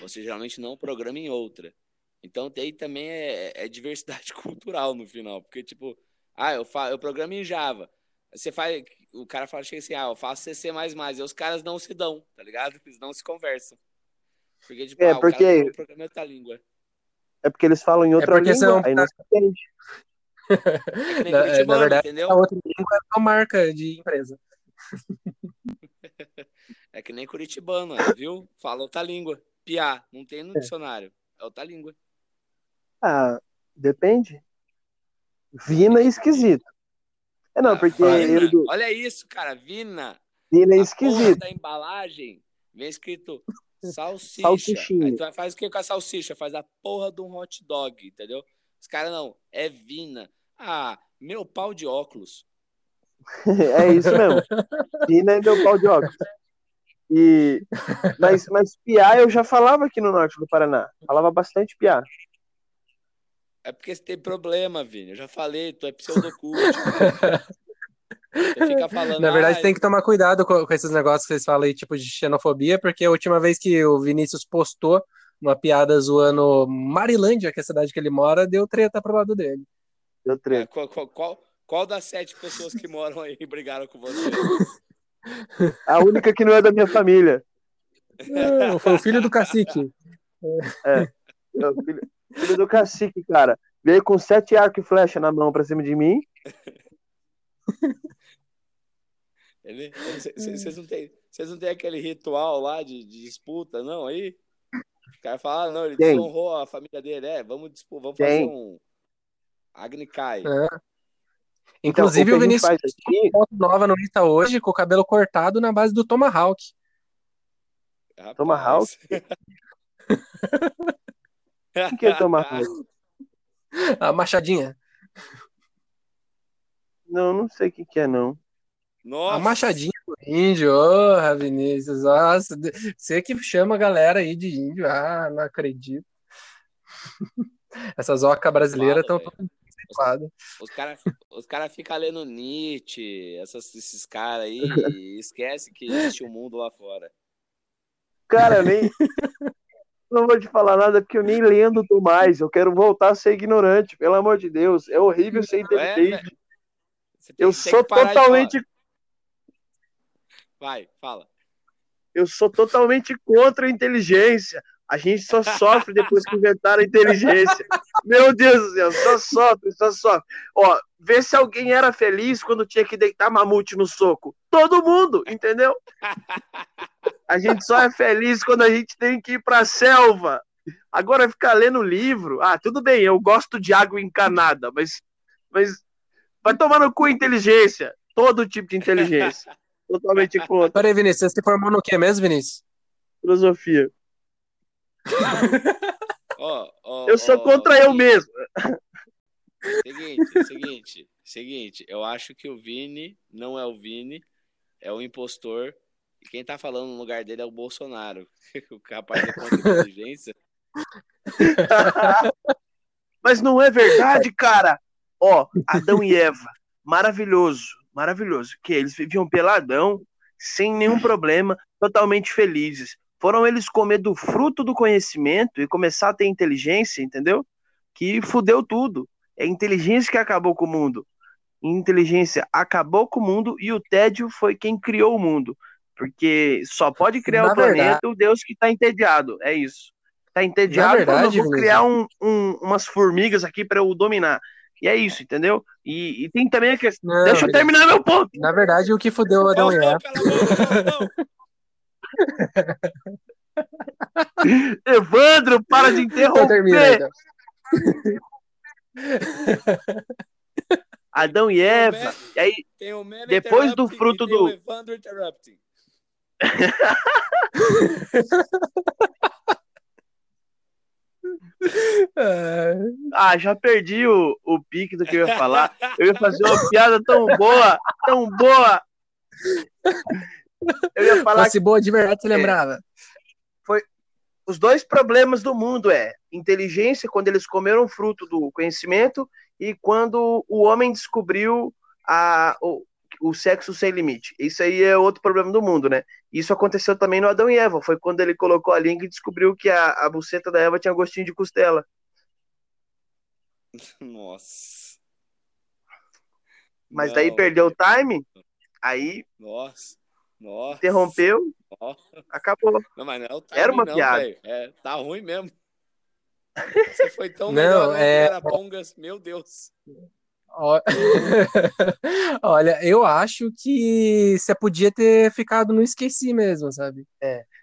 você geralmente não programa em outra. Então TI também é, é diversidade cultural no final, porque tipo, ah, eu, fa eu programo em Java. Você faz, o cara fala assim, ah, eu faço CC++, e os caras não se dão, tá ligado? Eles não se conversam. Porque tipo, É, ah, o porque- cara programa em outra língua. É porque eles falam em outra porque língua, são- aí não se entende. É que nem Na, Curitibano, na verdade, entendeu? a outra língua é uma marca de empresa. É que nem curitibano, é, viu? Fala outra língua. Piá, não tem no dicionário. É outra língua. Ah, depende. Vina é esquisito. É não, Ah, porque Vina, Olha isso, cara. Vina. Vina é A porra esquisito. da embalagem vem escrito salsicha. Salsichinha. Aí tu faz o que com a salsicha? Faz a porra de um hot dog, entendeu? Os caras não. É Vina. Ah, meu pau de óculos. É isso mesmo. Vina é meu pau de óculos. E, mas, mas piá eu já falava aqui no norte do Paraná. Falava bastante piá. É porque você tem problema, Vini. Eu já falei, tu é pseudocult. Você fica falando. Na verdade, "Ai, tem que tomar cuidado com, com esses negócios que vocês falam aí, tipo de xenofobia, porque a última vez que o Vinícius postou uma piada zoando Marilândia, que é a cidade que ele mora, deu treta pro lado dele. Deu É, treta. qual, qual, qual, qual das sete pessoas que moram aí brigaram com você? A única que não é da minha família. Ah, Foi o filho do cacique. É o filho, filho do cacique, cara. Veio com sete arco e flecha na mão pra cima de mim. Vocês não têm vocês não têm aquele ritual lá de, de disputa, não? Aí? O cara fala, ah, não, ele Tem. desonrou a família dele. É, vamos, dispu- vamos Tem. fazer um Agnicai. É. Então, Inclusive, que o, gente Vinícius faz fez aqui, uma foto nova no Insta hoje, com o cabelo cortado na base do Tomahawk. Rapaz. Tomahawk? o que é Tomahawk? A machadinha. Não, não sei o que, que é, não. Nossa. A machadinha do índio, ô, Vinícius. Nossa, você que chama a galera aí de índio. Ah, não acredito. Essas ocas brasileiras estão todas. Os caras os cara ficam lendo Nietzsche, essas, esses caras aí, e esquece que existe um mundo lá fora. Cara, eu nem. Não vou te falar nada porque eu nem lendo tô mais. Eu quero voltar a ser ignorante, pelo amor de Deus. É horrível ser inteligente. Você tem- eu sou totalmente. Vai, fala. Eu sou totalmente contra a inteligência. A gente só sofre depois que inventaram a inteligência. Meu Deus do céu, só sofre, só sofre. Ó, vê se alguém era feliz quando tinha que deitar mamute no soco. Todo mundo, entendeu? A gente só é feliz quando a gente tem que ir pra selva. Agora ficar lendo livro. Ah, tudo bem, eu gosto de água encanada, mas, mas vai tomar no cu inteligência. Todo tipo de inteligência. Totalmente contra. Peraí, Vinícius, você se formou no que mesmo, Vinícius? Filosofia. Ó, ó, Eu sou ó, contra eu mesmo. Seguinte, seguinte, seguinte. Eu acho que o Vini não é o Vini, é o impostor. E quem tá falando no lugar dele é o Bolsonaro. O rapaz é contra a inteligência. Mas não é verdade, cara. Ó, Adão e Eva, maravilhoso, maravilhoso. Que eles viviam peladão, sem nenhum problema, totalmente felizes. Foram eles comer do fruto do conhecimento e começar a ter inteligência, entendeu? Que fudeu tudo. É a inteligência que acabou com o mundo. Inteligência acabou com o mundo e o tédio foi quem criou o mundo. Porque só pode criar Na o planeta verdade- o Deus que tá entediado. É isso. Tá entediado, Na verdade, eu vou criar um- um- umas formigas aqui para eu dominar. E é isso, entendeu? E, e tem também a questão. Não, Deixa eu Vinícius. terminar meu ponto. Na verdade, o que fudeu o Adão e Eva. Evandro, para de Então termina, interromper. então. Adão e Eva. E aí, Depois do fruto do- Evandro Interrupting. É, ah, já perdi o, o pique do que eu ia falar. Eu ia fazer uma piada tão boa, tão boa. Eu ia falar Fosse boa de verdade, você lembrava. que os dois problemas do mundo é inteligência quando eles comeram fruto do conhecimento e quando o homem descobriu a, o, o sexo sem limite. Isso aí é outro problema do mundo, né? Isso aconteceu também no Adão e Eva. Foi quando ele colocou a língua e descobriu que a, a buceta da Eva tinha gostinho de costela. Nossa. Mas Não, daí perdeu o time, aí Nossa. Nossa. interrompeu, Nossa. acabou. Não, mas não o Era uma não, piada. É, tá ruim mesmo. Você foi tão Não, melhor é- era Pongas, meu Deus. Olha, eu acho que você podia ter ficado no esqueci mesmo, sabe?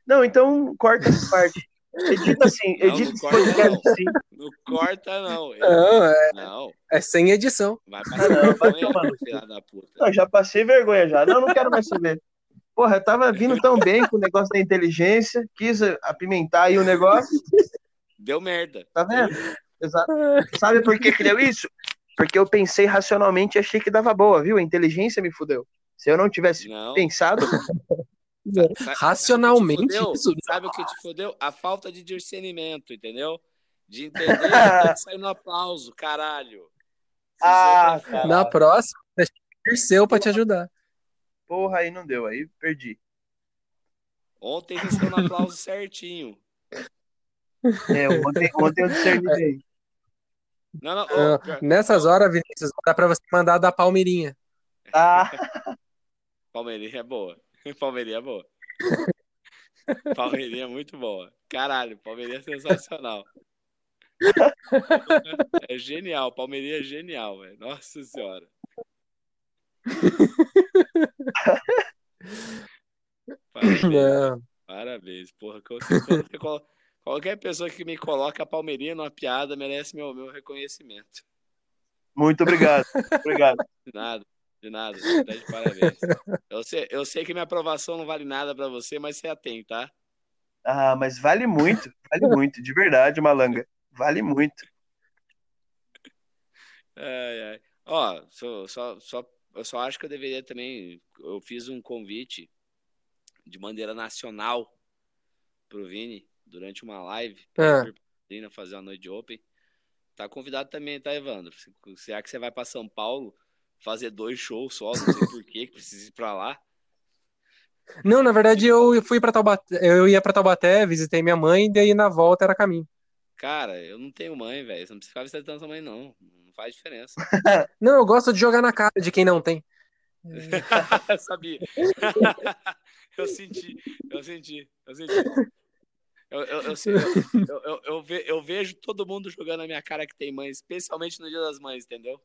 Não, então corta essa parte. Edita assim, Não, edita não esse corta, podcast não. assim. Não corta, não. Não, é, Não, é sem edição. vai passar não, vai vergonha, filha da puta. Não, já passei vergonha já. Não, não quero mais saber. Porra, eu tava vindo tão bem com o negócio da inteligência, quis apimentar aí o negócio, Deu merda. tá vendo? Exato. Sabe por que que deu isso? Porque eu pensei racionalmente e achei que dava boa, viu? A inteligência me fudeu. Se eu não tivesse Não. pensado, Sa- Racionalmente, sabe o que te isso- fudeu? Sabe o que te fodeu? A falta de discernimento, entendeu? De entender que tem que sair no aplauso, caralho. Ah, é foda. Na próxima, deixa eu seu pra te ajudar. porra, aí não deu, aí perdi. Ontem você saiu no aplauso certinho. É, ontem, ontem eu discerni bem. Não, não, Nessas horas, Vinícius, dá pra você mandar da Palmeirinha. Ah, Palmeirinha é boa. Palmeirinha é boa. Palmeirinha é muito boa. Caralho, Palmeirinha é sensacional. É genial, Palmeirinha é genial, velho. Nossa senhora. Parabéns, Não. parabéns. Porra, você- qualquer pessoa que me coloca a Palmeirinha numa piada merece meu, meu reconhecimento. muito obrigado. Obrigado. De nada, de nada. Tá de parabéns. Eu sei, eu sei que minha aprovação não vale nada pra você, mas você a tem, tá? Ah, mas vale muito, vale muito, de verdade, Malanga. Vale muito. Ai, ai. Ó, só, só, só, eu só acho que eu deveria também. Eu fiz um convite de maneira nacional pro Vini durante uma live Ah. pra fazer uma noite de Open. Tá convidado também, tá, Evandro? Se- Será que você vai pra São Paulo fazer dois shows só? Não sei por que que precisa ir pra lá. Não, na verdade eu fui para Taubaté, eu ia pra Taubaté, visitei minha mãe, e daí na volta era caminho. Cara, eu não tenho mãe, velho. Você não precisa ficar visitando sua mãe, não. Não faz diferença. Não, eu gosto de jogar na cara de quem não tem. Sabia. eu senti, eu senti, eu senti. Eu, eu, eu, sei- eu, eu, eu, eu ve- eu vejo todo mundo jogando na minha cara que tem mãe, especialmente no Dia das Mães, entendeu?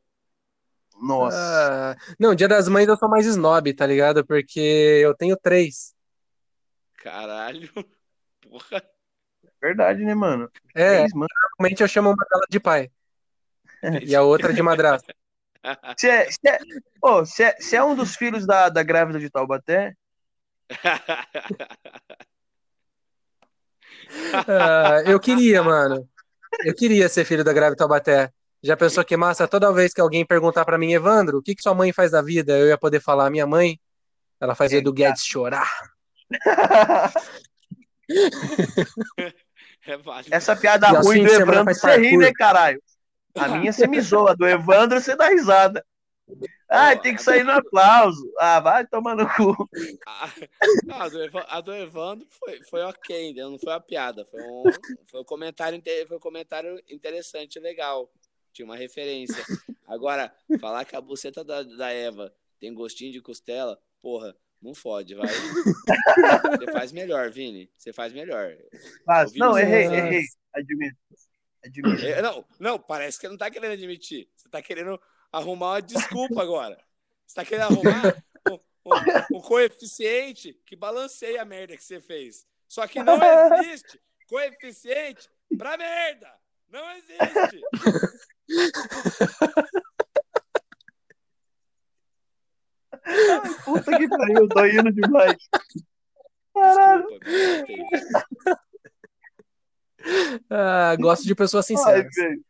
Nossa. Ah, não, Dia das Mães eu sou mais snob, tá ligado? Porque eu tenho três. Caralho. Porra. Verdade, né, mano? É, Três, mano. normalmente eu chamo uma delas de pai. E a outra de madrasta. Se é, se é, se é, se é um dos filhos da, da grávida de Taubaté, Ah, eu queria, mano. Eu queria ser filho da Grave Taubaté. Já pensou que massa? Toda vez que alguém perguntar pra mim, Evandro, o que que sua mãe faz da vida? Eu ia poder falar, minha mãe, ela fazia do Guedes chorar. É essa piada E ruim do de semana Evandro você ri, né, caralho? A minha você me zoa, a do Evandro você dá risada. Ah, tem que sair no aplauso. Ah, vai tomar no cu. A, a do, Evandro foi, foi ok, entendeu? não foi uma piada, foi um, foi um comentário, foi um comentário interessante, legal. Tinha uma referência. Agora, falar que a buceta da, da Eva tem gostinho de costela, porra, não fode, vai. Você faz melhor, Vini. Você faz melhor. Não, você. errei, errei. Admito. Admito. É, não, não, parece que não tá querendo admitir. Você tá querendo arrumar uma desculpa agora. Você tá querendo arrumar um, um- um coeficiente que balanceia a merda que você fez. Só que não existe coeficiente pra merda. Não existe. Puta que pariu, tô indo demais. Desculpa, me soltei. Ah, gosto de pessoas Ai, sinceras. velho.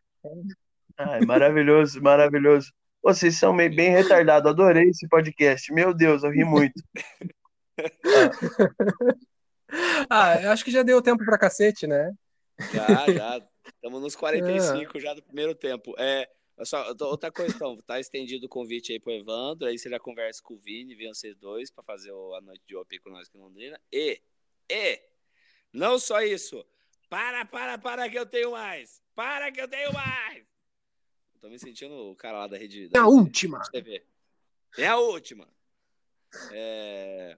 Ai, maravilhoso, maravilhoso. Vocês são meio bem retardados. Adorei esse podcast. Meu Deus, eu ri muito. Ah, eu acho que já deu tempo pra cacete, né? Já, já. Estamos nos 45 já do primeiro tempo. É, só, outra coisa, então, tá estendido o convite aí pro Evandro, aí você já conversa com o Vini, vem vocês dois para fazer a noite de OP com nós aqui em Londrina. E, e, não só isso, para, para, para que eu tenho mais, para que eu tenho mais. Tô me sentindo o cara lá da rede. É a última. TV. É a última. É,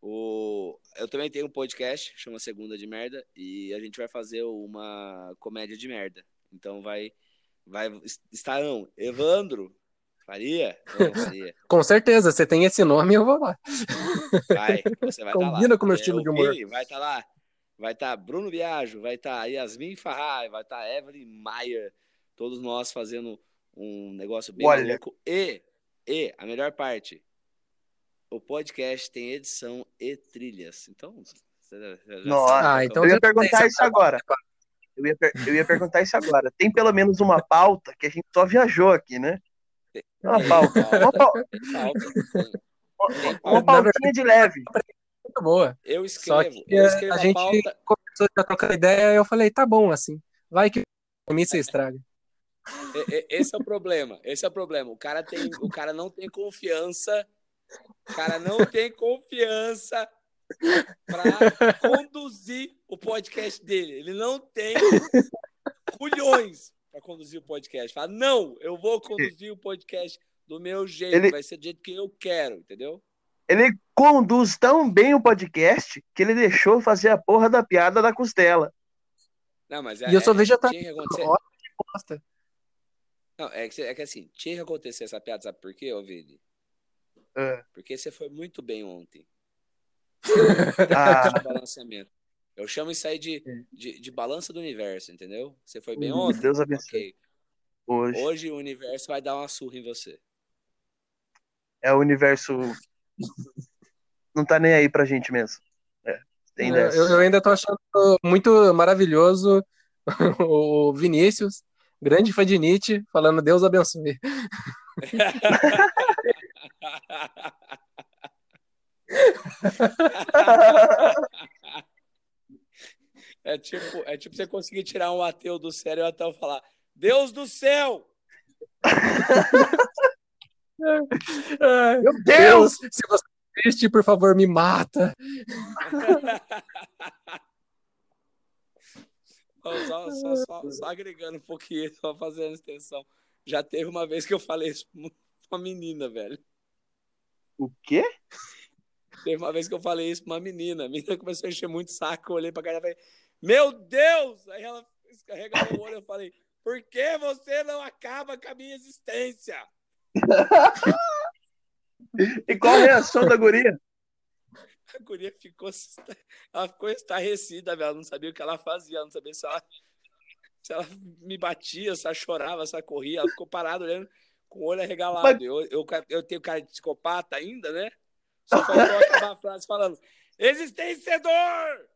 o, eu também tenho um podcast, chama Segunda de Merda, e a gente vai fazer uma comédia de merda. Então vai vai estarão Evandro Faria? Faria? com certeza, você tem esse nome, eu vou lá. Vai, você vai Combina tá lá. com o meu estilo de humor. Vai estar tá lá. Vai estar tá Bruno Biagio, vai estar tá Yasmin Farrai, vai estar tá Evelyn Maia, todos nós fazendo um negócio bem Olha. louco. E, e, a melhor parte, o podcast tem edição e trilhas. Então, você já, Nossa. sabe Ah, então Eu ia perguntar isso agora. Eu ia, eu ia perguntar isso agora. Tem pelo menos uma pauta que a gente só viajou aqui, né? Uma pauta. Uma, pauta, uma pauta. pautinha de leve. muito boa. Eu Só escrevo, que eu a, escrevo a a gente pauta. começou a trocar ideia e eu falei, tá bom assim. Vai que pra mim você estraga. Esse é o problema. Esse é o problema. O cara tem, o cara não tem confiança. O cara não tem confiança para conduzir o podcast dele. Ele não tem culhões para conduzir o podcast. Fala, não, eu vou conduzir o podcast do meu jeito. Ele- Vai ser do jeito que eu quero, entendeu? Ele conduz tão bem o podcast que ele deixou fazer a porra da piada da costela. Não, mas E eu sou é- vegetariano. Tinha que acontecer. Não, é que, é que assim, tinha que acontecer essa piada, sabe por quê, ô Vini? É. Porque você foi muito bem ontem. Ah. de balanceamento. Eu chamo isso aí de, de, de balança do universo, entendeu? Você foi bem Hum, ontem? Deus abençoe. Ok. Hoje Hoje o universo vai dar uma surra em você. é o universo. Não tá nem aí pra gente mesmo. É, tem dessa. eu- eu ainda tô achando muito maravilhoso o Vinícius, grande fã de Nietzsche, falando Deus abençoe. É tipo, é tipo você conseguir tirar um ateu do sério e o ateu falar: Deus do céu! Meu Deus, se você existe, por favor, me mata. Só, só, só, só agregando um pouquinho, só fazendo extensão. Já teve uma vez que eu falei isso pra uma menina, velho. O quê? Teve uma vez que eu falei isso pra uma menina. A menina começou a encher muito saco. Eu olhei pra cara e falei: Meu Deus! Aí ela escarregou o olho. Eu falei: Por que você não acaba com a minha existência? E qual a reação da guria? A guria ficou, ela ficou estarrecida, velho. Ela não sabia o que ela fazia. Ela não sabia se ela, se ela me batia, se ela chorava, se ela corria. Ela ficou parada olhando com o olho arregalado. Mas- Eu, eu, eu tenho cara de psicopata ainda, né? Só faltou acabar a frase falando: Existenciador!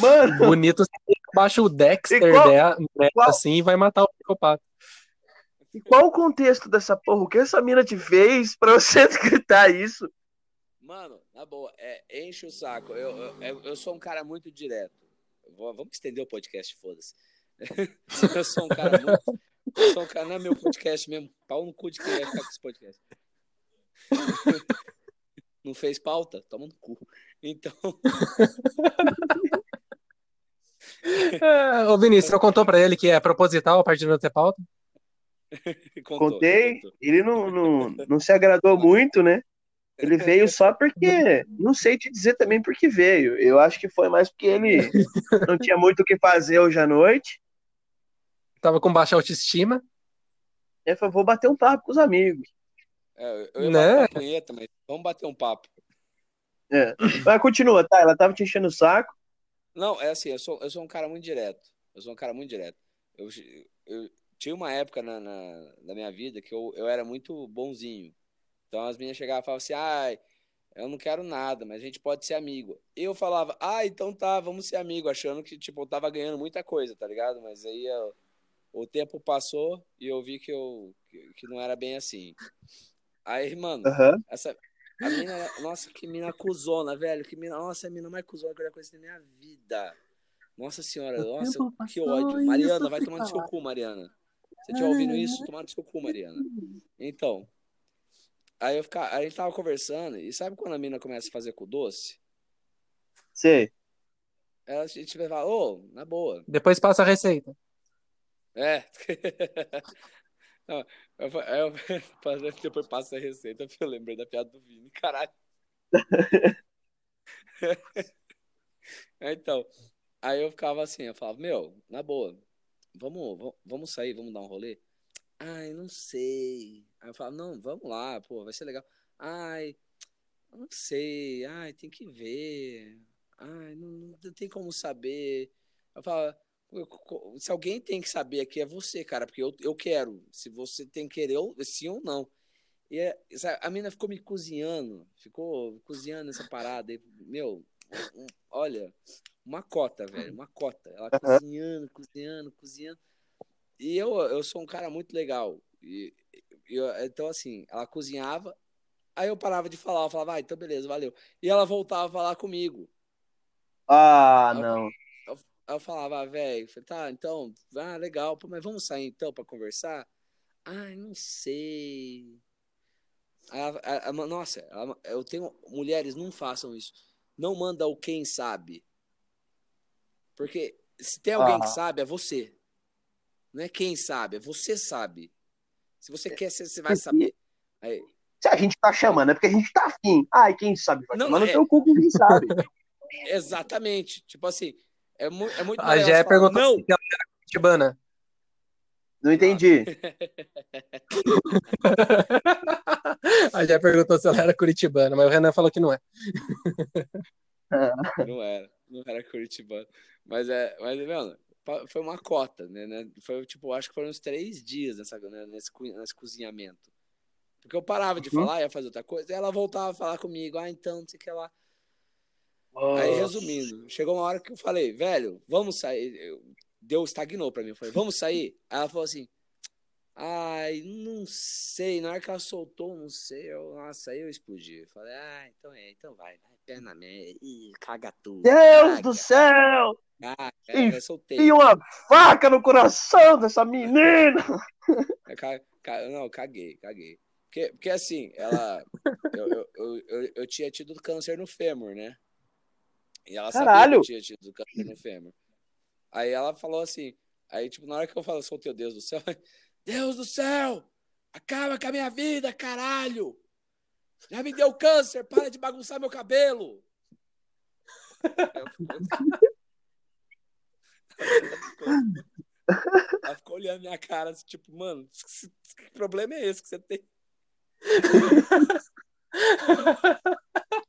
Mano, Bonito, você baixa o Dexter qual- dela, né, qual- assim e vai matar o psicopata. E qual o contexto dessa porra? O que essa mina te fez pra você gritar isso? Mano, na boa, é, enche o saco. Eu, eu, eu- eu sou um cara muito direto. Eu vou- vamos estender o podcast, foda-se. eu sou um cara muito. Eu sou um cara, não é meu podcast mesmo. Pau no cu de quem vai ficar com esse podcast. Não fez pauta? Toma no cu. Então, É, ô Vinícius, você contou pra ele que é proposital a partir de não ter pauta? contou, Contei, contou. ele não, não, não se agradou muito, né? Ele veio só porque. Não sei te dizer também porque veio. Eu acho que foi mais porque ele não tinha muito o que fazer hoje à noite. Tava com baixa autoestima. Ele falou: vou bater um papo com os amigos. É, eu ia Né? bater punheta, mas vamos bater um papo. É. Mas continua, tá? Ela tava te enchendo o saco. Não, é assim, eu sou, eu sou um cara muito direto. Eu sou um cara muito direto. Eu, eu tinha uma época na, na, na minha vida que eu, eu era muito bonzinho. Então as meninas chegavam e falavam assim, ai, eu não quero nada, mas a gente pode ser amigo. Eu falava, ah, então tá, vamos ser amigo, achando que, tipo, eu tava ganhando muita coisa, tá ligado? Mas aí eu- o tempo passou e eu vi que, eu, que, que não era bem assim. Aí, mano, Aham. essa, A mina, nossa, que mina cuzona, velho. Que mina, nossa, a mina mais cuzona que eu já conheci na minha vida. Nossa senhora, nossa, que ódio. Mariana, vai fica seu cu, Mariana. Você estiver ouvindo isso, tomar no seu cu, Mariana. Então, aí eu ficar, a gente tava conversando, e sabe quando a mina começa a fazer com doce? Sei. Ela, a gente vai falar, ô, na boa. Depois passa a receita. É. Não, eu, aí eu, depois passa a receita, eu lembrei da piada do Vini, caralho. Então, aí eu ficava assim, eu falava, meu, na boa, vamos, vamos, sair, vamos dar um rolê? Ai, não sei. Aí eu falava, não, vamos lá, pô, vai ser legal. Ai, não sei, ai, tem que ver. Ai, não, não tem como saber. Eu co- se alguém tem que saber aqui é você, cara, porque eu, eu quero. Se você tem que querer, eu, sim ou não. E é- sabe, a mina ficou me cozinhando, ficou cozinhando essa parada. E, meu, olha, uma cota, velho, uma cota. Ela cozinhando, cozinhando, cozinhando. E eu, eu sou um cara muito legal. E, eu- então, assim, ela cozinhava, aí eu parava de falar, eu falava, ah, então beleza, valeu. E ela voltava a falar comigo. Ah, Eu- não. Aí eu falava, ah, velho, tá, então, ah, legal, mas vamos sair então pra conversar? Ai, não sei. A- a- a- nossa, ela- eu tenho. Mulheres, não façam isso. Não manda o quem sabe. Porque se tem alguém Ah. que sabe, é você. Não é quem sabe, é você sabe. Se você quer, você, você vai Porque- saber. Aí, Se a gente tá chamando, é porque a gente tá afim. Ai, quem sabe? Vai Não, tomar no é- teu cu, quem sabe. exatamente. Tipo assim, é, mu é muito A falar, perguntou não, se ela era curitibana. Não entendi. A Gé perguntou se ela era curitibana, mas o Renan falou que não é. Não era, não era Curitibano. Mas é, mas, mano, foi uma cota, né? né? Foi tipo, acho que foram uns três dias nessa, né, nesse, co- nesse cozinhamento. Porque eu parava de Uhum. falar, ia fazer outra coisa, e ela voltava a falar comigo, ah, então, não sei o que lá. Aí, resumindo, chegou uma hora que eu falei, velho, vamos sair. Eu- Deus estagnou pra mim. Eu falei, vamos sair? Aí ela falou assim, ai, não sei. Na hora que ela soltou, não sei. Eu, nossa, aí eu explodi. Eu falei, ah, então é, então vai, vai, perna merda. Ih, caga tudo. Deus caga, do céu! É, eu soltei. E uma faca no coração dessa menina! Ca- Não, caguei, caguei. Porque, porque assim, ela. Eu, eu, eu, eu, tinha tido câncer no fêmur, né? E ela sabia Caralho! que eu tinha tido câncer no fêmur. Aí ela falou assim. Aí, tipo, na hora que eu falo, soltei o Deus do céu, Deus do céu! Acaba com a minha vida, caralho! Já me deu câncer, para de bagunçar meu cabelo! Ela ficou olhando minha cara, assim, tipo, mano, que problema é esse que você tem?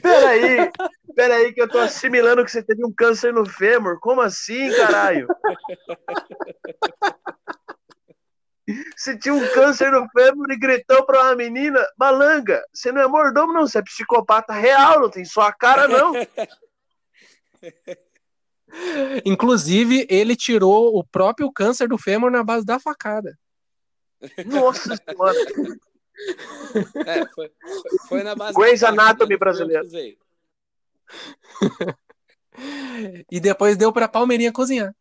Peraí, peraí, que eu tô assimilando que você teve um câncer no fêmur. Como assim, caralho? Você tinha um câncer no fêmur e gritou pra uma menina, malanga, você não é mordomo, não, você é psicopata real, não tem só a cara, não. Inclusive, ele tirou o próprio câncer do fêmur na base da facada. Nossa senhora. É, foi, foi, foi na base. Grey's Anatomy? Não brasileiro. E depois deu pra Palmeirinha cozinhar.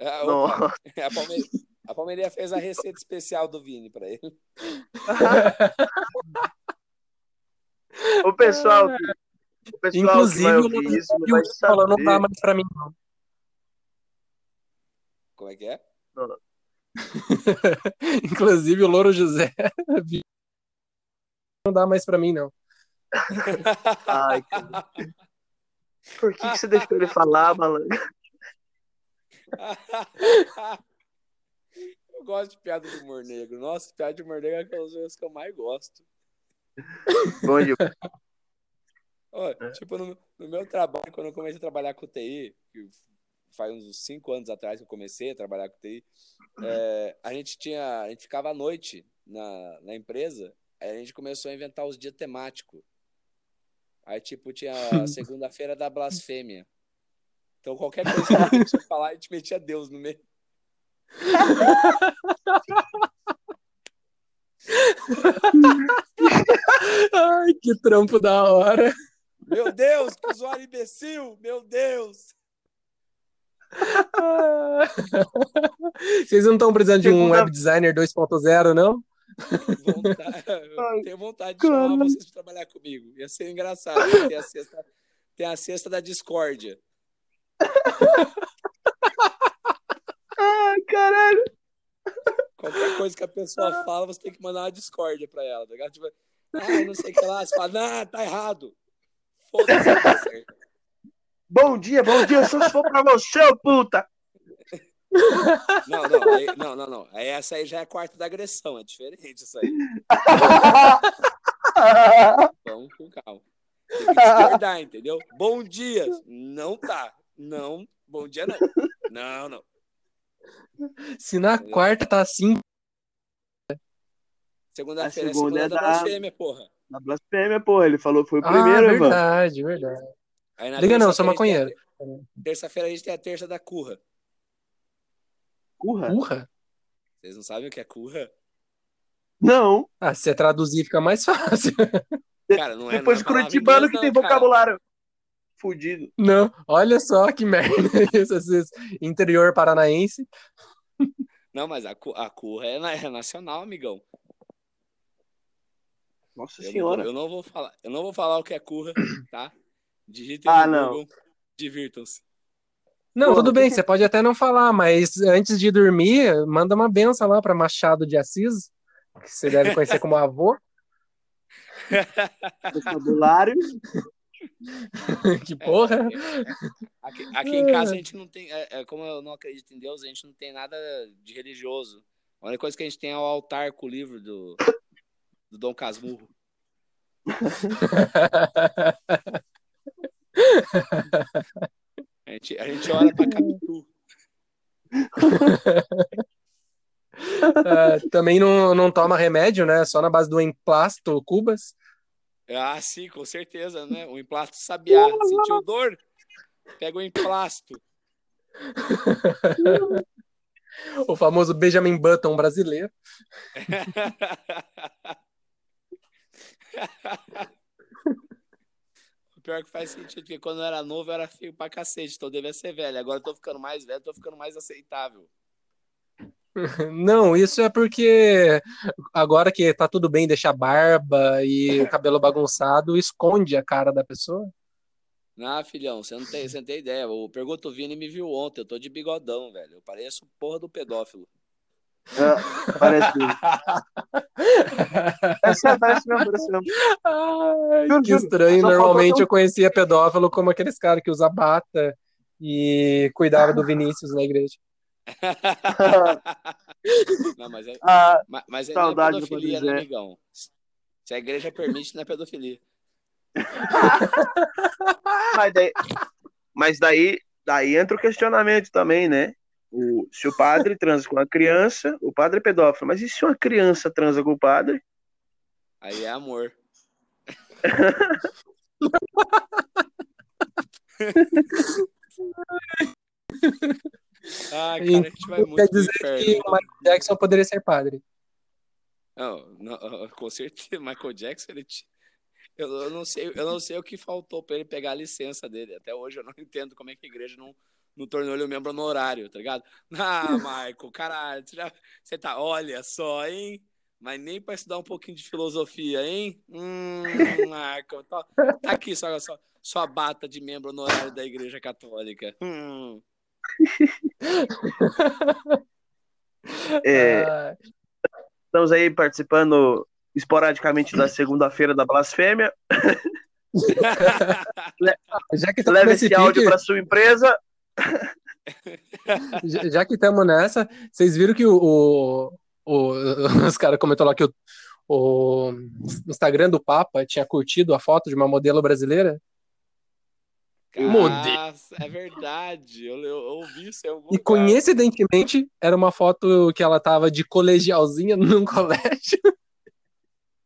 Ah, Não. opa, a, Palme... a Palmeirinha fez a receita especial do Vini pra ele. O pessoal, o pessoal que Inclusive, vai o não vai falou, não dá mais pra mim, não. Como é que é? Inclusive, o Louro José não dá mais pra mim, não. Ai, cara. Por que, que você deixou ele falar, malanga? Eu gosto de piada de humor negro. Nossa, piada de humor negro é aquelas coisas que eu mais gosto. Bom. Ó, É. Tipo, no, no meu trabalho, quando eu comecei a trabalhar com TI, faz uns cinco anos atrás que eu comecei a trabalhar com TI, é, a gente tinha, a gente ficava à noite na, na empresa, aí a gente começou a inventar os dias temáticos. Aí, tipo, tinha a segunda-feira da blasfêmia. Então, qualquer coisa que a gente tinha que falar, a gente metia Deus no meio. Ai, que trampo da hora. Meu Deus, que usuário imbecil! Meu Deus! Ah. Vocês não estão precisando de um web designer 2.0, não? Vontade, tenho vontade de chamar caralho. vocês para trabalhar comigo. Ia ser engraçado. Tem a cesta, tem a cesta da discórdia. Ai, caralho. Qualquer coisa que a pessoa fala, você tem que mandar uma discórdia pra ela, tá? Tipo, ah, não sei o que lá. Você fala, não, tá errado. Foda-se, tá certo. Bom dia, bom dia. Só sou pra você, ô puta. Não, não, aí, não, não, não. Aí essa aí já é quarta da agressão, é diferente isso aí. Vamos com calma. Tem que discordar, entendeu? Bom dia. Não tá. Não, bom dia não. Não, não. Se na quarta tá assim, Segunda-feira A é segunda segunda é da da- blasfêmia, porra. Na blasfêmia, porra. Ele falou que foi o ah, primeiro, irmão. verdade, verdade. Aí na Liga não, sou maconheiro. Terça-feira a gente tem a terça da curra. Curra? Urra? Vocês não sabem o que é curra? Não. Ah, se você traduzir fica mais fácil. Cara, não é Depois não é curitibano que não, tem cara. vocabulário fudido. Não, olha só que merda isso, interior paranaense. Não, mas a, a curra é, é nacional, amigão. Nossa Eu não, senhora. eu não vou falar. Eu não vou falar o que é curra, tá? Digitem Ah, no não. Google. Divirtam-se. Não, Porra, tudo bem, que- você pode até não falar, mas antes de dormir, manda uma benção lá pra Machado de Assis, que você deve conhecer como avô. Vocabulário. que porra. Aqui, aqui em casa a gente não tem. É, é, como eu não acredito em Deus, a gente não tem nada de religioso. A única coisa que a gente tem é o altar com o livro do, do Dom Casmurro. A gente, a gente ora pra Capitu. Ah, também não, não toma remédio, né? Só na base do emplasto cubas. Ah, sim, com certeza, né? O emplasto sabiá. Sentiu dor? Pega o emplasto. O famoso Benjamin Button brasileiro. Pior que faz sentido, porque quando eu era novo eu era feio pra cacete, então eu devia ser velho. Agora eu tô ficando mais velho, tô ficando mais aceitável. Não, isso é porque agora que tá tudo bem deixar barba e o cabelo bagunçado, esconde a cara da pessoa. Ah, filhão, você não tem, você não tem ideia. O Pergunto Vini me viu ontem, eu tô de bigodão, velho. Eu pareço porra do pedófilo. É, parece. Parece, parece mesmo, parece mesmo. Ai, Juro, que juro. estranho. Só Normalmente eu conhecia pedófilo como aqueles caras que usa bata e cuidava do Vinícius na igreja. Não, mas é, Ah, ma- mas não é Saudade do pedofilia, Padre né, amigão? Se a igreja permite, não é pedofilia. mas daí, mas daí, daí entra o questionamento também, né? O, se o padre transa com uma criança, o padre é pedófilo. Mas e se uma criança transa com o padre? Aí é amor. Ah, cara, a gente vai Quer muito pro dizer inferno. que o Michael Jackson poderia ser padre. Não, não, com certeza, Michael Jackson, ele t- eu, eu não sei, eu não sei o que faltou pra ele pegar a licença dele. Até hoje eu não entendo como é que a igreja não, não tornou ele um membro honorário, tá ligado? Ah, Michael, caralho, você, já, você tá, olha só, hein? Mas nem pra estudar um pouquinho de filosofia, hein? Hum, Michael, tá, tá aqui só, só, sua bata de membro honorário da igreja católica. Hum. É, Ah, estamos aí participando esporadicamente da segunda-feira da blasfêmia. já que estamos Leve nesse esse áudio para sua empresa. Já- já que estamos nessa, vocês viram que o, o- o- os caras comentaram lá que o, o Instagram do Papa tinha curtido a foto de uma modelo brasileira? Nossa, é verdade. Eu, eu, eu ouvi isso em algum E coincidentemente era uma foto que ela tava de colegialzinha num colégio.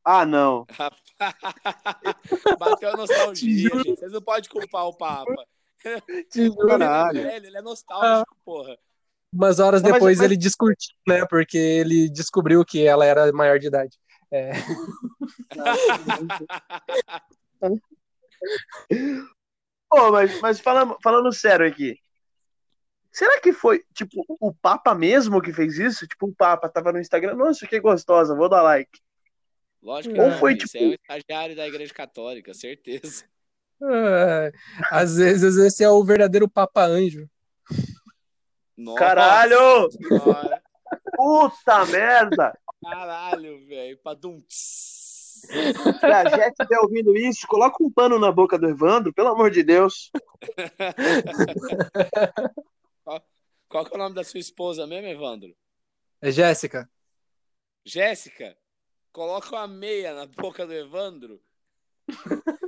Ah, não. Bateu a nostalgia, gente. Vocês não podem culpar o Papa. Te juro. Ele é Caralho. ele é nostálgico, porra. Umas horas Mas- depois mas- ele discutiu, né? Porque ele descobriu que ela era maior de idade. É, Pô, mas, mas falando, falando sério aqui. Será que foi, tipo, o Papa mesmo que fez isso? Tipo, o Papa tava no Instagram, nossa, que gostosa, vou dar like. Lógico que Ou não, foi, tipo- é um estagiário da Igreja Católica, certeza. às vezes esse é o verdadeiro Papa Anjo. Nossa Caralho! Senhora. Puta merda! Caralho, velho. Padum. Se a Jess estiver ouvindo isso, coloca um pano na boca do Evandro, pelo amor de Deus. Qual que é o nome da sua esposa mesmo, Evandro? É Jéssica. Jéssica, coloca uma meia na boca do Evandro,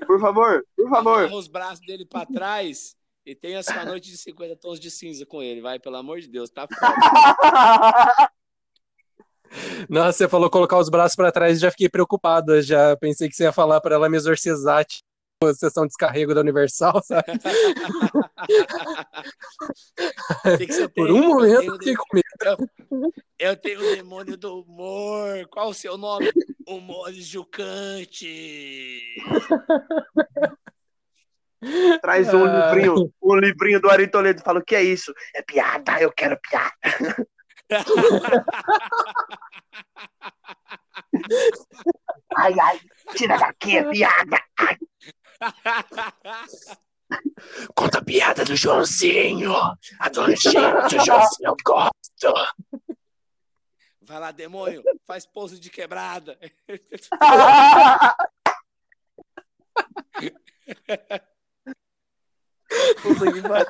Por favor, por favor. amarra os braços dele pra trás e tenha sua noite de 50 tons de cinza com ele, vai, pelo amor de Deus, tá foda. Nossa, você falou colocar os braços pra trás e já fiquei preocupado. Eu Já pensei que você ia falar pra ela me exorcizar, sessão de descarrego da Universal, sabe? Tem que ser Por um momento eu fiquei com medo. Eu tenho o demônio do humor. Qual o seu nome? Humor Jucante. Traz um Ah. livrinho, um livrinho do Ari Toledo e fala: o que é isso? É piada, eu quero piada. Ai, ai, tira daqui, é piada. Conta a piada do Joãozinho. A donchinha do Joãozinho eu gosto. Vai lá, demônio. Faz pouso de quebrada. Puta que pariu.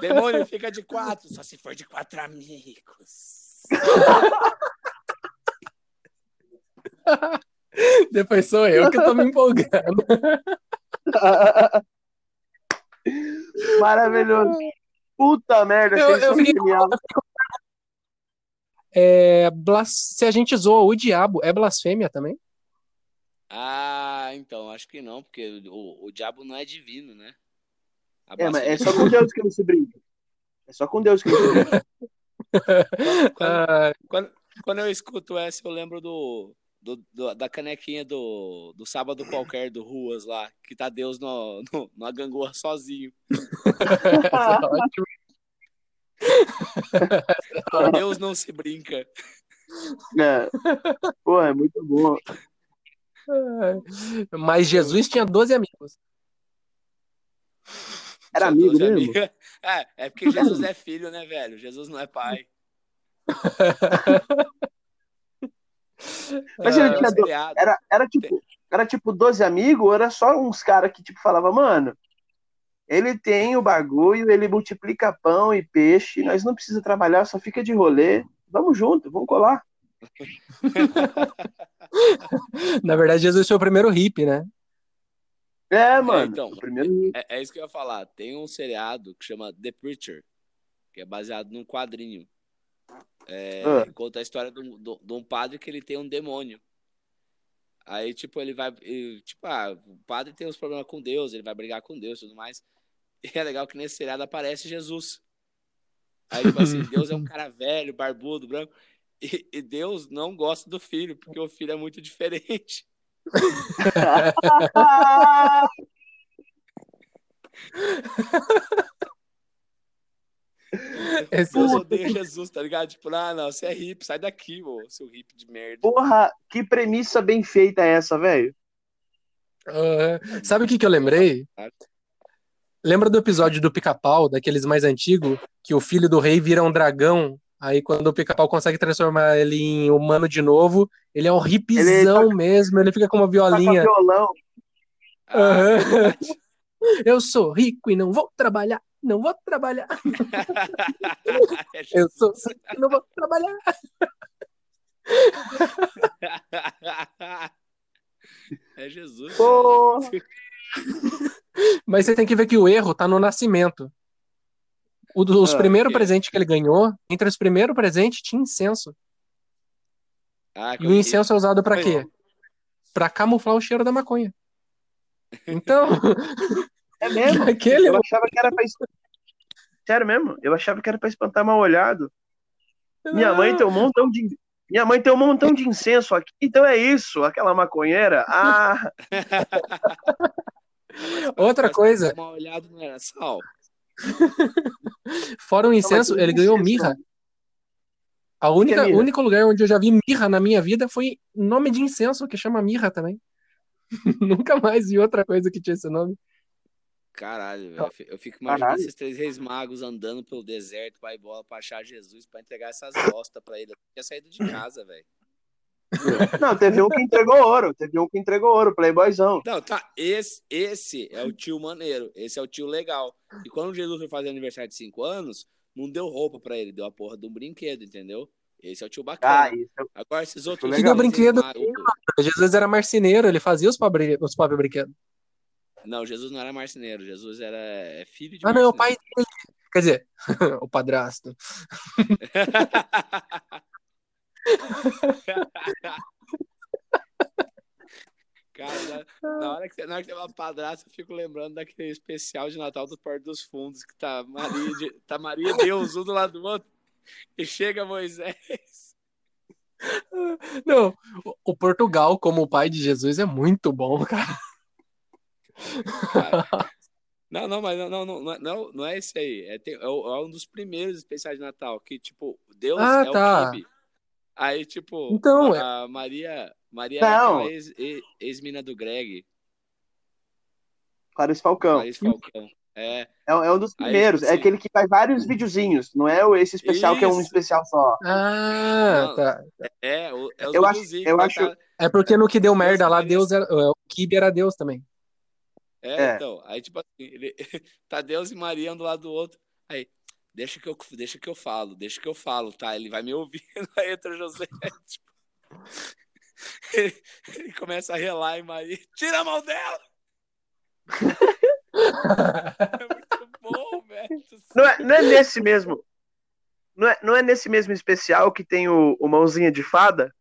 Demônio, fica de quatro. Só se for de quatro amigos. Depois sou eu que tô me empolgando. Maravilhoso. Puta merda, Eu- eu fiquei-. É, blas- Se a gente zoa o diabo, é blasfêmia também? Ah, então, acho que não, porque o, o diabo não é divino, né? É, mas é blasfêmia- só com Deus que não se brinca. É só com Deus que não se brinca. Quando, quando, quando eu escuto essa, eu lembro do, do- do- da canequinha do, do sábado qualquer do Ruas lá, que tá Deus no, no, numa gangorra sozinho. Deus não se brinca. É. Pô, é muito bom. Mas Jesus tinha 12 amigos. Era Tinha amigo 12 mesmo? amigos. É, é porque Jesus é filho, né, velho? Jesus não é pai. Mas ele É um tinha do-. Era, era tipo, era tipo 12 amigos, era só uns caras que tipo falava, mano, ele tem o bagulho, ele multiplica pão e peixe, nós não precisa trabalhar, só fica de rolê. Vamos junto, vamos colar. Na verdade, Jesus foi o primeiro hippie, né? É, mano. então. o primeiro É, é isso que eu ia falar. Tem um seriado que chama The Preacher, que é baseado num quadrinho. É, Ah. Conta a história de um, de- de um padre que ele tem um demônio. Aí, tipo, ele vai. ele- tipo, ah, o padre tem uns problemas com Deus, ele vai brigar com Deus e tudo mais. E é legal que nesse seriado aparece Jesus. Aí, tipo assim, Deus é um cara velho, barbudo, branco. E, e Deus não gosta do filho, porque o filho é muito diferente. Esse- Deus odeia Jesus, tá ligado? Tipo, ah, não, você é hippie, sai daqui, ô, seu hippie de merda. Porra, que premissa bem feita é essa, velho? Sabe o que que eu lembrei? Lembra do episódio do Pica-Pau, daqueles mais antigos, que o filho do rei vira um dragão? Aí quando o Pica-Pau consegue transformar ele em humano de novo, ele é um hippizão mesmo, ele fica com uma Tá com violinha. violão. Ah, verdade. Eu sou rico e não vou trabalhar, não vou trabalhar. É Eu sou e não vou trabalhar. É Jesus. Porra. Mas você tem que ver que o erro tá no nascimento. O dos Ah, primeiros ok. presentes que ele ganhou, entre os primeiros presentes tinha incenso. Ah, E o incenso é usado pra Foi quê? Pra camuflar o cheiro da maconha. Então, É mesmo? aquele Eu achava que era pra. es- Sério mesmo? Eu achava que era pra espantar mal olhado. Minha mãe tem um montão de. Minha mãe tem um montão de incenso aqui, então é isso, aquela maconheira. Ah, Outra coisa, Uma olhada no era sal. fora o incenso, ele ganhou mirra. A única, é mirra? o único lugar onde eu já vi mirra na minha vida foi nome de incenso, que chama mirra também. Nunca mais vi outra coisa que tinha esse nome. Caralho, velho. Eu fi- Eu fico imaginando Caralho. esses três reis magos andando pelo deserto, vai bola pra achar Jesus, pra entregar essas bostas pra ele. Eu tinha saído de casa, velho. não, teve um que entregou ouro, teve um que entregou ouro, playboyzão. Não, tá. Esse, esse é o tio maneiro. Esse é o tio legal. E quando Jesus foi fazer aniversário de 5 anos, não deu roupa pra ele, deu a porra de um brinquedo, entendeu? Esse é o tio bacana. Ah, isso. Agora, esses outros. Que deu brinquedo magos- Jesus era marceneiro, ele fazia os pobres os pobre brinquedos. Não, Jesus não era marceneiro. Jesus era é filho de Ah, não, é o pai dele. Quer dizer, o padrasto. Cara, na, hora que você, na hora que você fala padrasto, eu fico lembrando daquele especial de Natal do Porto dos Fundos, que tá Maria, de- tá Maria Deus um do lado do outro, e chega Moisés. Não, o- o Portugal como o pai de Jesus é muito bom, cara. Cara, Não, não, mas não, não, não, não, é- não, é esse aí. É, tem- é é um dos primeiros especiais de Natal, que, tipo, Deus Ah, é tá. o Kibe. Aí, tipo, Então, a, a Maria, Maria Não. é aquela ex- ex- ex-mina do Greg, Clarice Falcão. Clarice Falcão. É, É, é um dos Aí, primeiros. tipo é assim- aquele que faz vários videozinhos. Não é o- esse especial que é um Isso. especial só. Ah, Não. tá. é, o, é os Eu acho- eu que acho- tá- É porque no que deu merda lá, Deus Deus era. O Kibe era Deus também. É, É. então, aí tipo assim, ele, tá Deus e Maria um do lado do outro, aí, deixa que eu, deixa que eu falo, deixa que eu falo, tá? Ele vai me ouvindo, aí entra o José, tipo, ele, ele começa a relar e Maria, tira a mão dela! É muito bom, velho. Não é, não é nesse mesmo. Não é, não é nesse mesmo especial que tem o, o Mãozinha de Fada?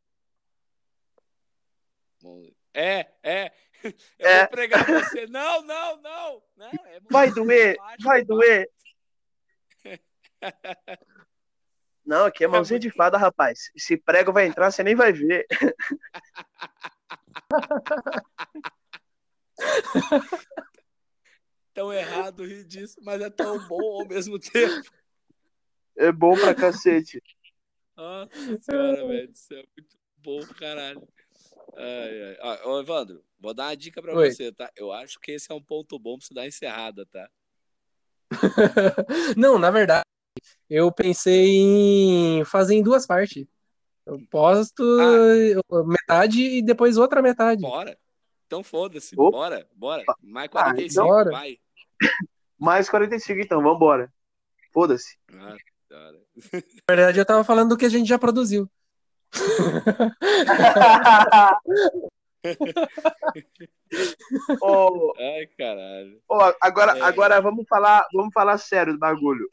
É, é, eu É. vou pregar você, não, não, não, não, é Vai doer, vai doer. Não, aqui é É Mãozinha de Fada, rapaz. Esse prego vai entrar, você nem vai ver. Tão errado rir disso, mas é tão bom ao mesmo tempo. É bom pra cacete. Nossa senhora, velho do céu, muito bom, caralho. Ai, ai. Ó, ô, Evandro, vou dar uma dica pra Oi. você, tá? Eu acho que esse é um ponto bom pra você dar encerrada, tá? Não, na verdade, eu pensei em fazer em duas partes. Eu posto metade e depois outra metade. Bora. Então foda-se, bora, bora. Mais Ah, 45, bora. vai. Mais 45, então, vambora. Foda-se. Ah. Na verdade, eu tava falando do que a gente já produziu. Ô, Ai, caralho. ô, agora, É. agora vamos falar, vamos falar sério do bagulho.